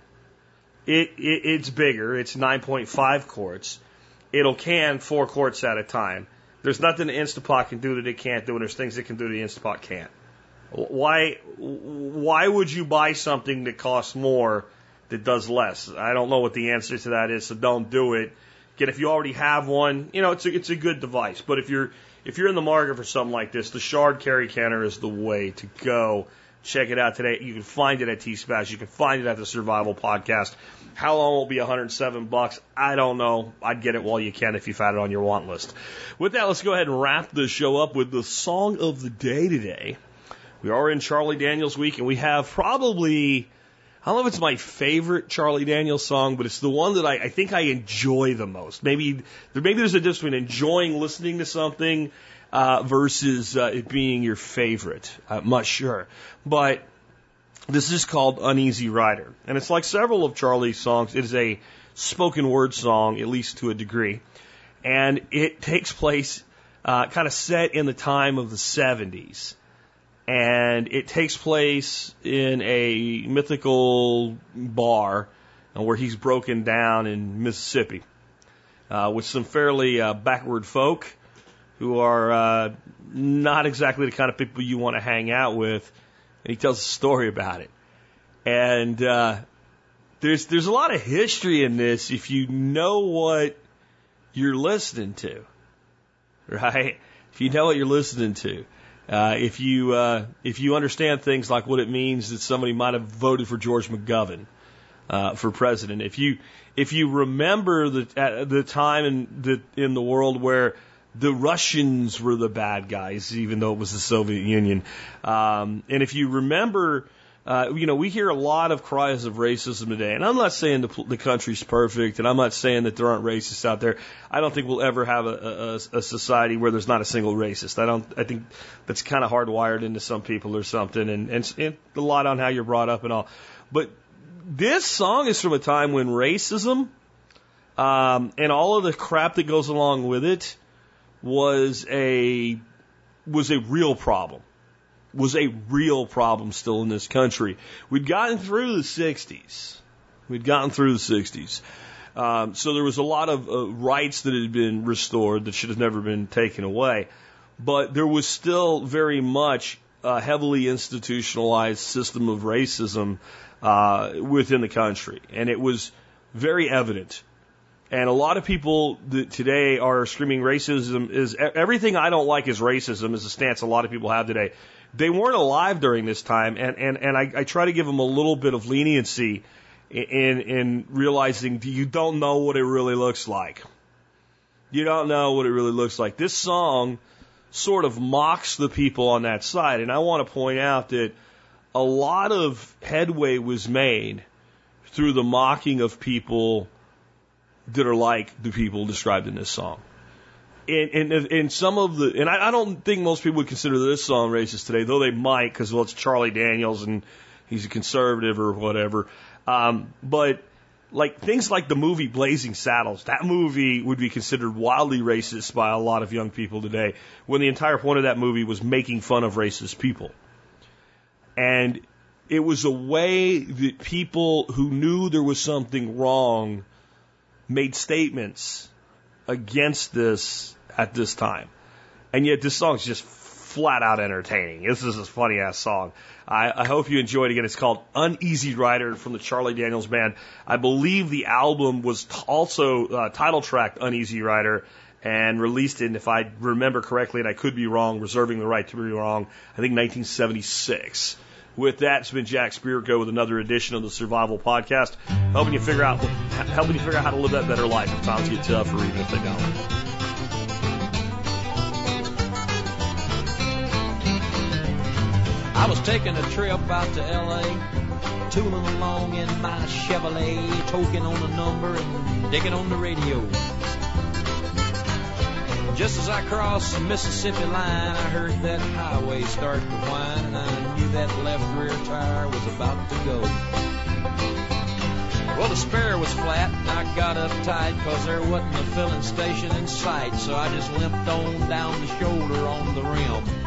It, it it's bigger. It's 9.5 quarts. It'll can four quarts at a time. There's nothing the Instapot can do that it can't do, and there's things it can do that the Instapot can't. Why why would you buy something that costs more that does less? I don't know what the answer to that is, so don't do it. Again, if you already have one, you know, it's a, it's a good device. But if you're, if you're in the market for something like this, the Chard Carey Canner is the way to go. Check it out today. You can find it at T-Spaz. You can find it at the Survival Podcast. How long will it be 107 bucks? I don't know. I'd get it while you can if you've had it on your want list. With that, let's go ahead and wrap the show up with the song of the day today. We are in Charlie Daniels week and we have probably I don't know if it's my favorite Charlie Daniels song, but it's the one that I, I think I enjoy the most. Maybe maybe there's a difference between enjoying listening to something uh, versus uh, it being your favorite. I'm not sure, but this is called Uneasy Rider, and it's like several of Charlie's songs. It is a spoken word song, at least to a degree, and it takes place uh, kind of set in the time of the 70s and it takes place in a mythical bar uh, where he's broken down in Mississippi uh, with some fairly uh, backward folk who are uh, not exactly the kind of people you want to hang out with. And he tells a story about it. And uh, there's there's a lot of history in this if you know what you're listening to, right? If you know what you're listening to. Uh, if you uh, if you understand things like what it means that somebody might have voted for George McGovern uh, for president, if you if you remember the the time in the in the world where the Russians were the bad guys, even though it was the Soviet Union, um, and if you remember uh, you know, we hear a lot of cries of racism today, and I'm not saying the, the country's perfect, and I'm not saying that there aren't racists out there. I don't think we'll ever have a, a, a society where there's not a single racist. I don't. I think that's kind of hardwired into some people or something, and, and, and a lot on how you're brought up and all. But this song is from a time when racism um, and all of the crap that goes along with it was a was a real problem was a real problem still in this country. We'd gotten through the 60s. We'd gotten through the 60s. Um, so there was a lot of uh, rights that had been restored that should have never been taken away. But there was still very much a heavily institutionalized system of racism uh, within the country. And it was very evident. And a lot of people today are screaming racism is everything I don't like is racism is a stance a lot of people have today. They weren't alive during this time, and and and I, I try to give them a little bit of leniency in in realizing you don't know what it really looks like. You don't know what it really looks like. This song sort of mocks the people on that side, and I want to point out that a lot of headway was made through the mocking of people that are like the people described in this song. And, and, and some of the, and I, I don't think most people would consider this song racist today, though they might, because well, it's Charlie Daniels and he's a conservative or whatever. Um, but like things like the movie Blazing Saddles, that movie would be considered wildly racist by a lot of young people today, when the entire point of that movie was making fun of racist people. And it was a way that people who knew there was something wrong made statements against this at this time. And yet this song's just flat out entertaining. This is a funny ass song. I, I hope you enjoy it again. It's called Uneasy Rider from the Charlie Daniels Band. I believe the album was t- also uh, title tracked Uneasy Rider and released in, if I remember correctly, and I could be wrong, reserving the right to be wrong, I think 1976. With that, it's been Jack Spirko with another edition of the Survival Podcast, helping you figure out helping you figure out how to live that better life if times get tough or even if they don't. I was taking a trip out to L.A., tooling along in my Chevrolet, toking on a number and digging on the radio. Just as I crossed the Mississippi line, I heard that highway start to whine, and I knew that left rear tire was about to go. Well, the spare was flat, and I got uptight, cause there wasn't a filling station in sight, so I just limped on down the shoulder on the rim.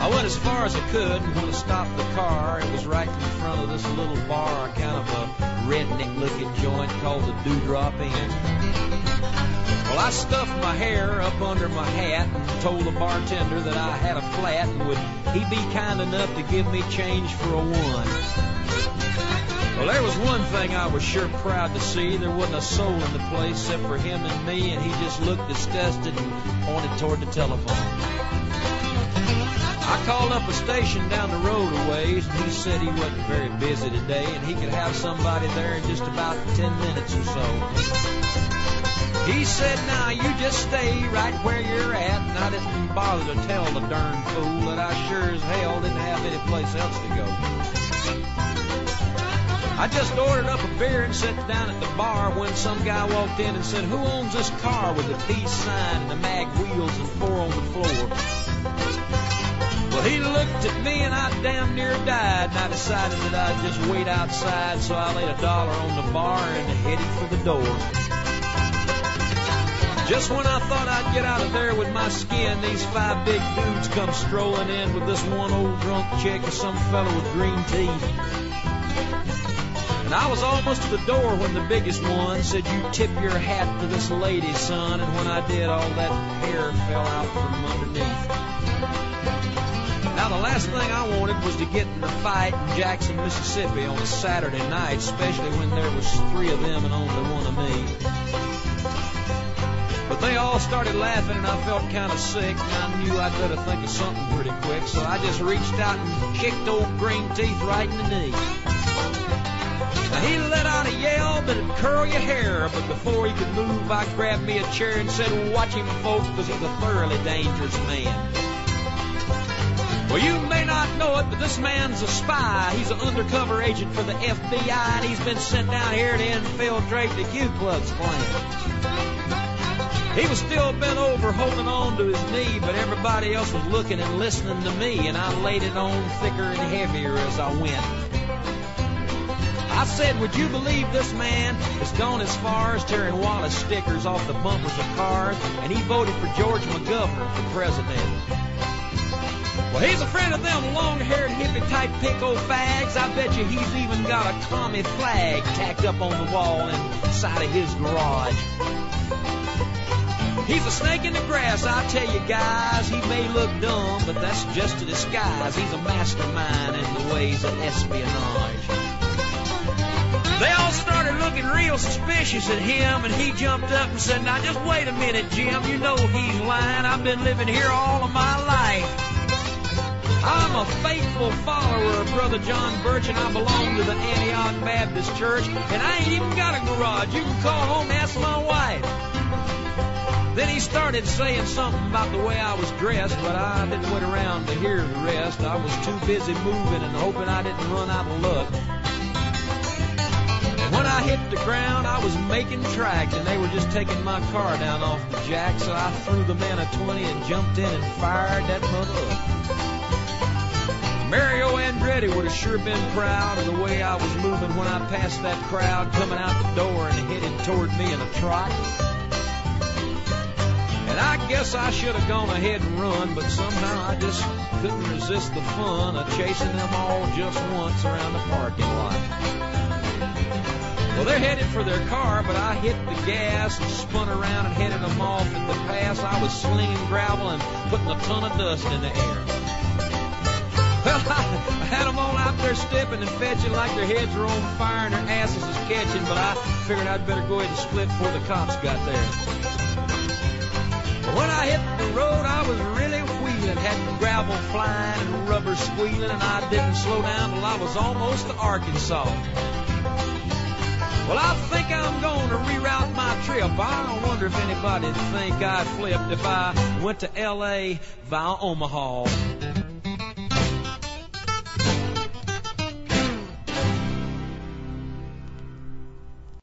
I went as far as I could, and when I stopped the car, it was right in front of this little bar, kind of a redneck-looking joint called the Dewdrop Inn. Well, I stuffed my hair up under my hat and told the bartender that I had a flat and would he be kind enough to give me change for a one. Well, there was one thing I was sure proud to see. There wasn't a soul in the place except for him and me, and he just looked disgusted and pointed toward the telephone. I called up a station down the road a ways, and he said he wasn't very busy today, and he could have somebody there in just about ten minutes or so. He said, now you just stay right where you're at, and I didn't bother to tell the darn fool that I sure as hell didn't have any place else to go. I just ordered up a beer and sat down at the bar when some guy walked in and said, Who owns this car with the peace sign and the mag wheels and four on the floor? Well, he looked at me and I damn near died, and I decided that I'd just wait outside, so I laid a dollar on the bar and headed for the door. Just when I thought I'd get out of there with my skin, these five big dudes come strolling in with this one old drunk chick and some fellow with green teeth. And I was almost to the door when the biggest one said, You tip your hat to this lady, son. And when I did, all that hair fell out from underneath. Now, the last thing I wanted was to get in a fight in Jackson, Mississippi on a Saturday night, especially when there was three of them and only one of me. But they all started laughing and I felt kind of sick and I knew I'd better think of something pretty quick, so I just reached out and kicked old Green Teeth right in the knee. Now he let out a yell that'd curl your hair, but before he could move, I grabbed me a chair and said, watch him folks, because he's a thoroughly dangerous man. Well, you may not know it, but this man's a spy. He's an undercover agent for the FBI, and he's been sent down here to infiltrate the Ku Klux Klan. He was still bent over holding on to his knee, but everybody else was looking and listening to me, and I laid it on thicker and heavier as I went. I said, would you believe this man has gone as far as tearing Wallace stickers off the bumpers of cars, and he voted for George McGovern for president. Well, he's a friend of them long-haired hippie type pico fags. I bet you he's even got a commie flag tacked up on the wall inside of his garage. He's a snake in the grass, I tell you guys. He may look dumb, but that's just a disguise. He's a mastermind in the ways of espionage. They all started looking real suspicious at him, and he jumped up and said, Now just wait a minute, Jim. You know he's lying. I've been living here all of my life. I'm a faithful follower of Brother John Birch, and I belong to the Antioch Baptist Church, and I ain't even got a garage. You can call home and ask my wife. Then he started saying something about the way I was dressed, but I didn't wait around to hear the rest. I was too busy moving and hoping I didn't run out of luck. When I hit the ground, I was making tracks, and they were just taking my car down off the jack, so I threw the man a 20 and jumped in and fired that mother up. Mario Andretti would have sure been proud of the way I was moving when I passed that crowd coming out the door and headed toward me in a trot. And I guess I should have gone ahead and run, but somehow I just couldn't resist the fun of chasing them all just once around the parking lot. Well, they're headed for their car, but I hit the gas and spun around and headed them off at the pass. I was slinging gravel and putting a ton of dust in the air. Well, I, I had them all out there stepping and fetching like their heads were on fire and their asses was catching, but I figured I'd better go ahead and split before the cops got there. When I hit the road, I was really wheeling, had gravel flying and rubber squealing, and I didn't slow down till I was almost to Arkansas. Well, I think I'm going to reroute my trip. I don't wonder if anybody'd think I'd flipped if I went to L.A. via Omaha.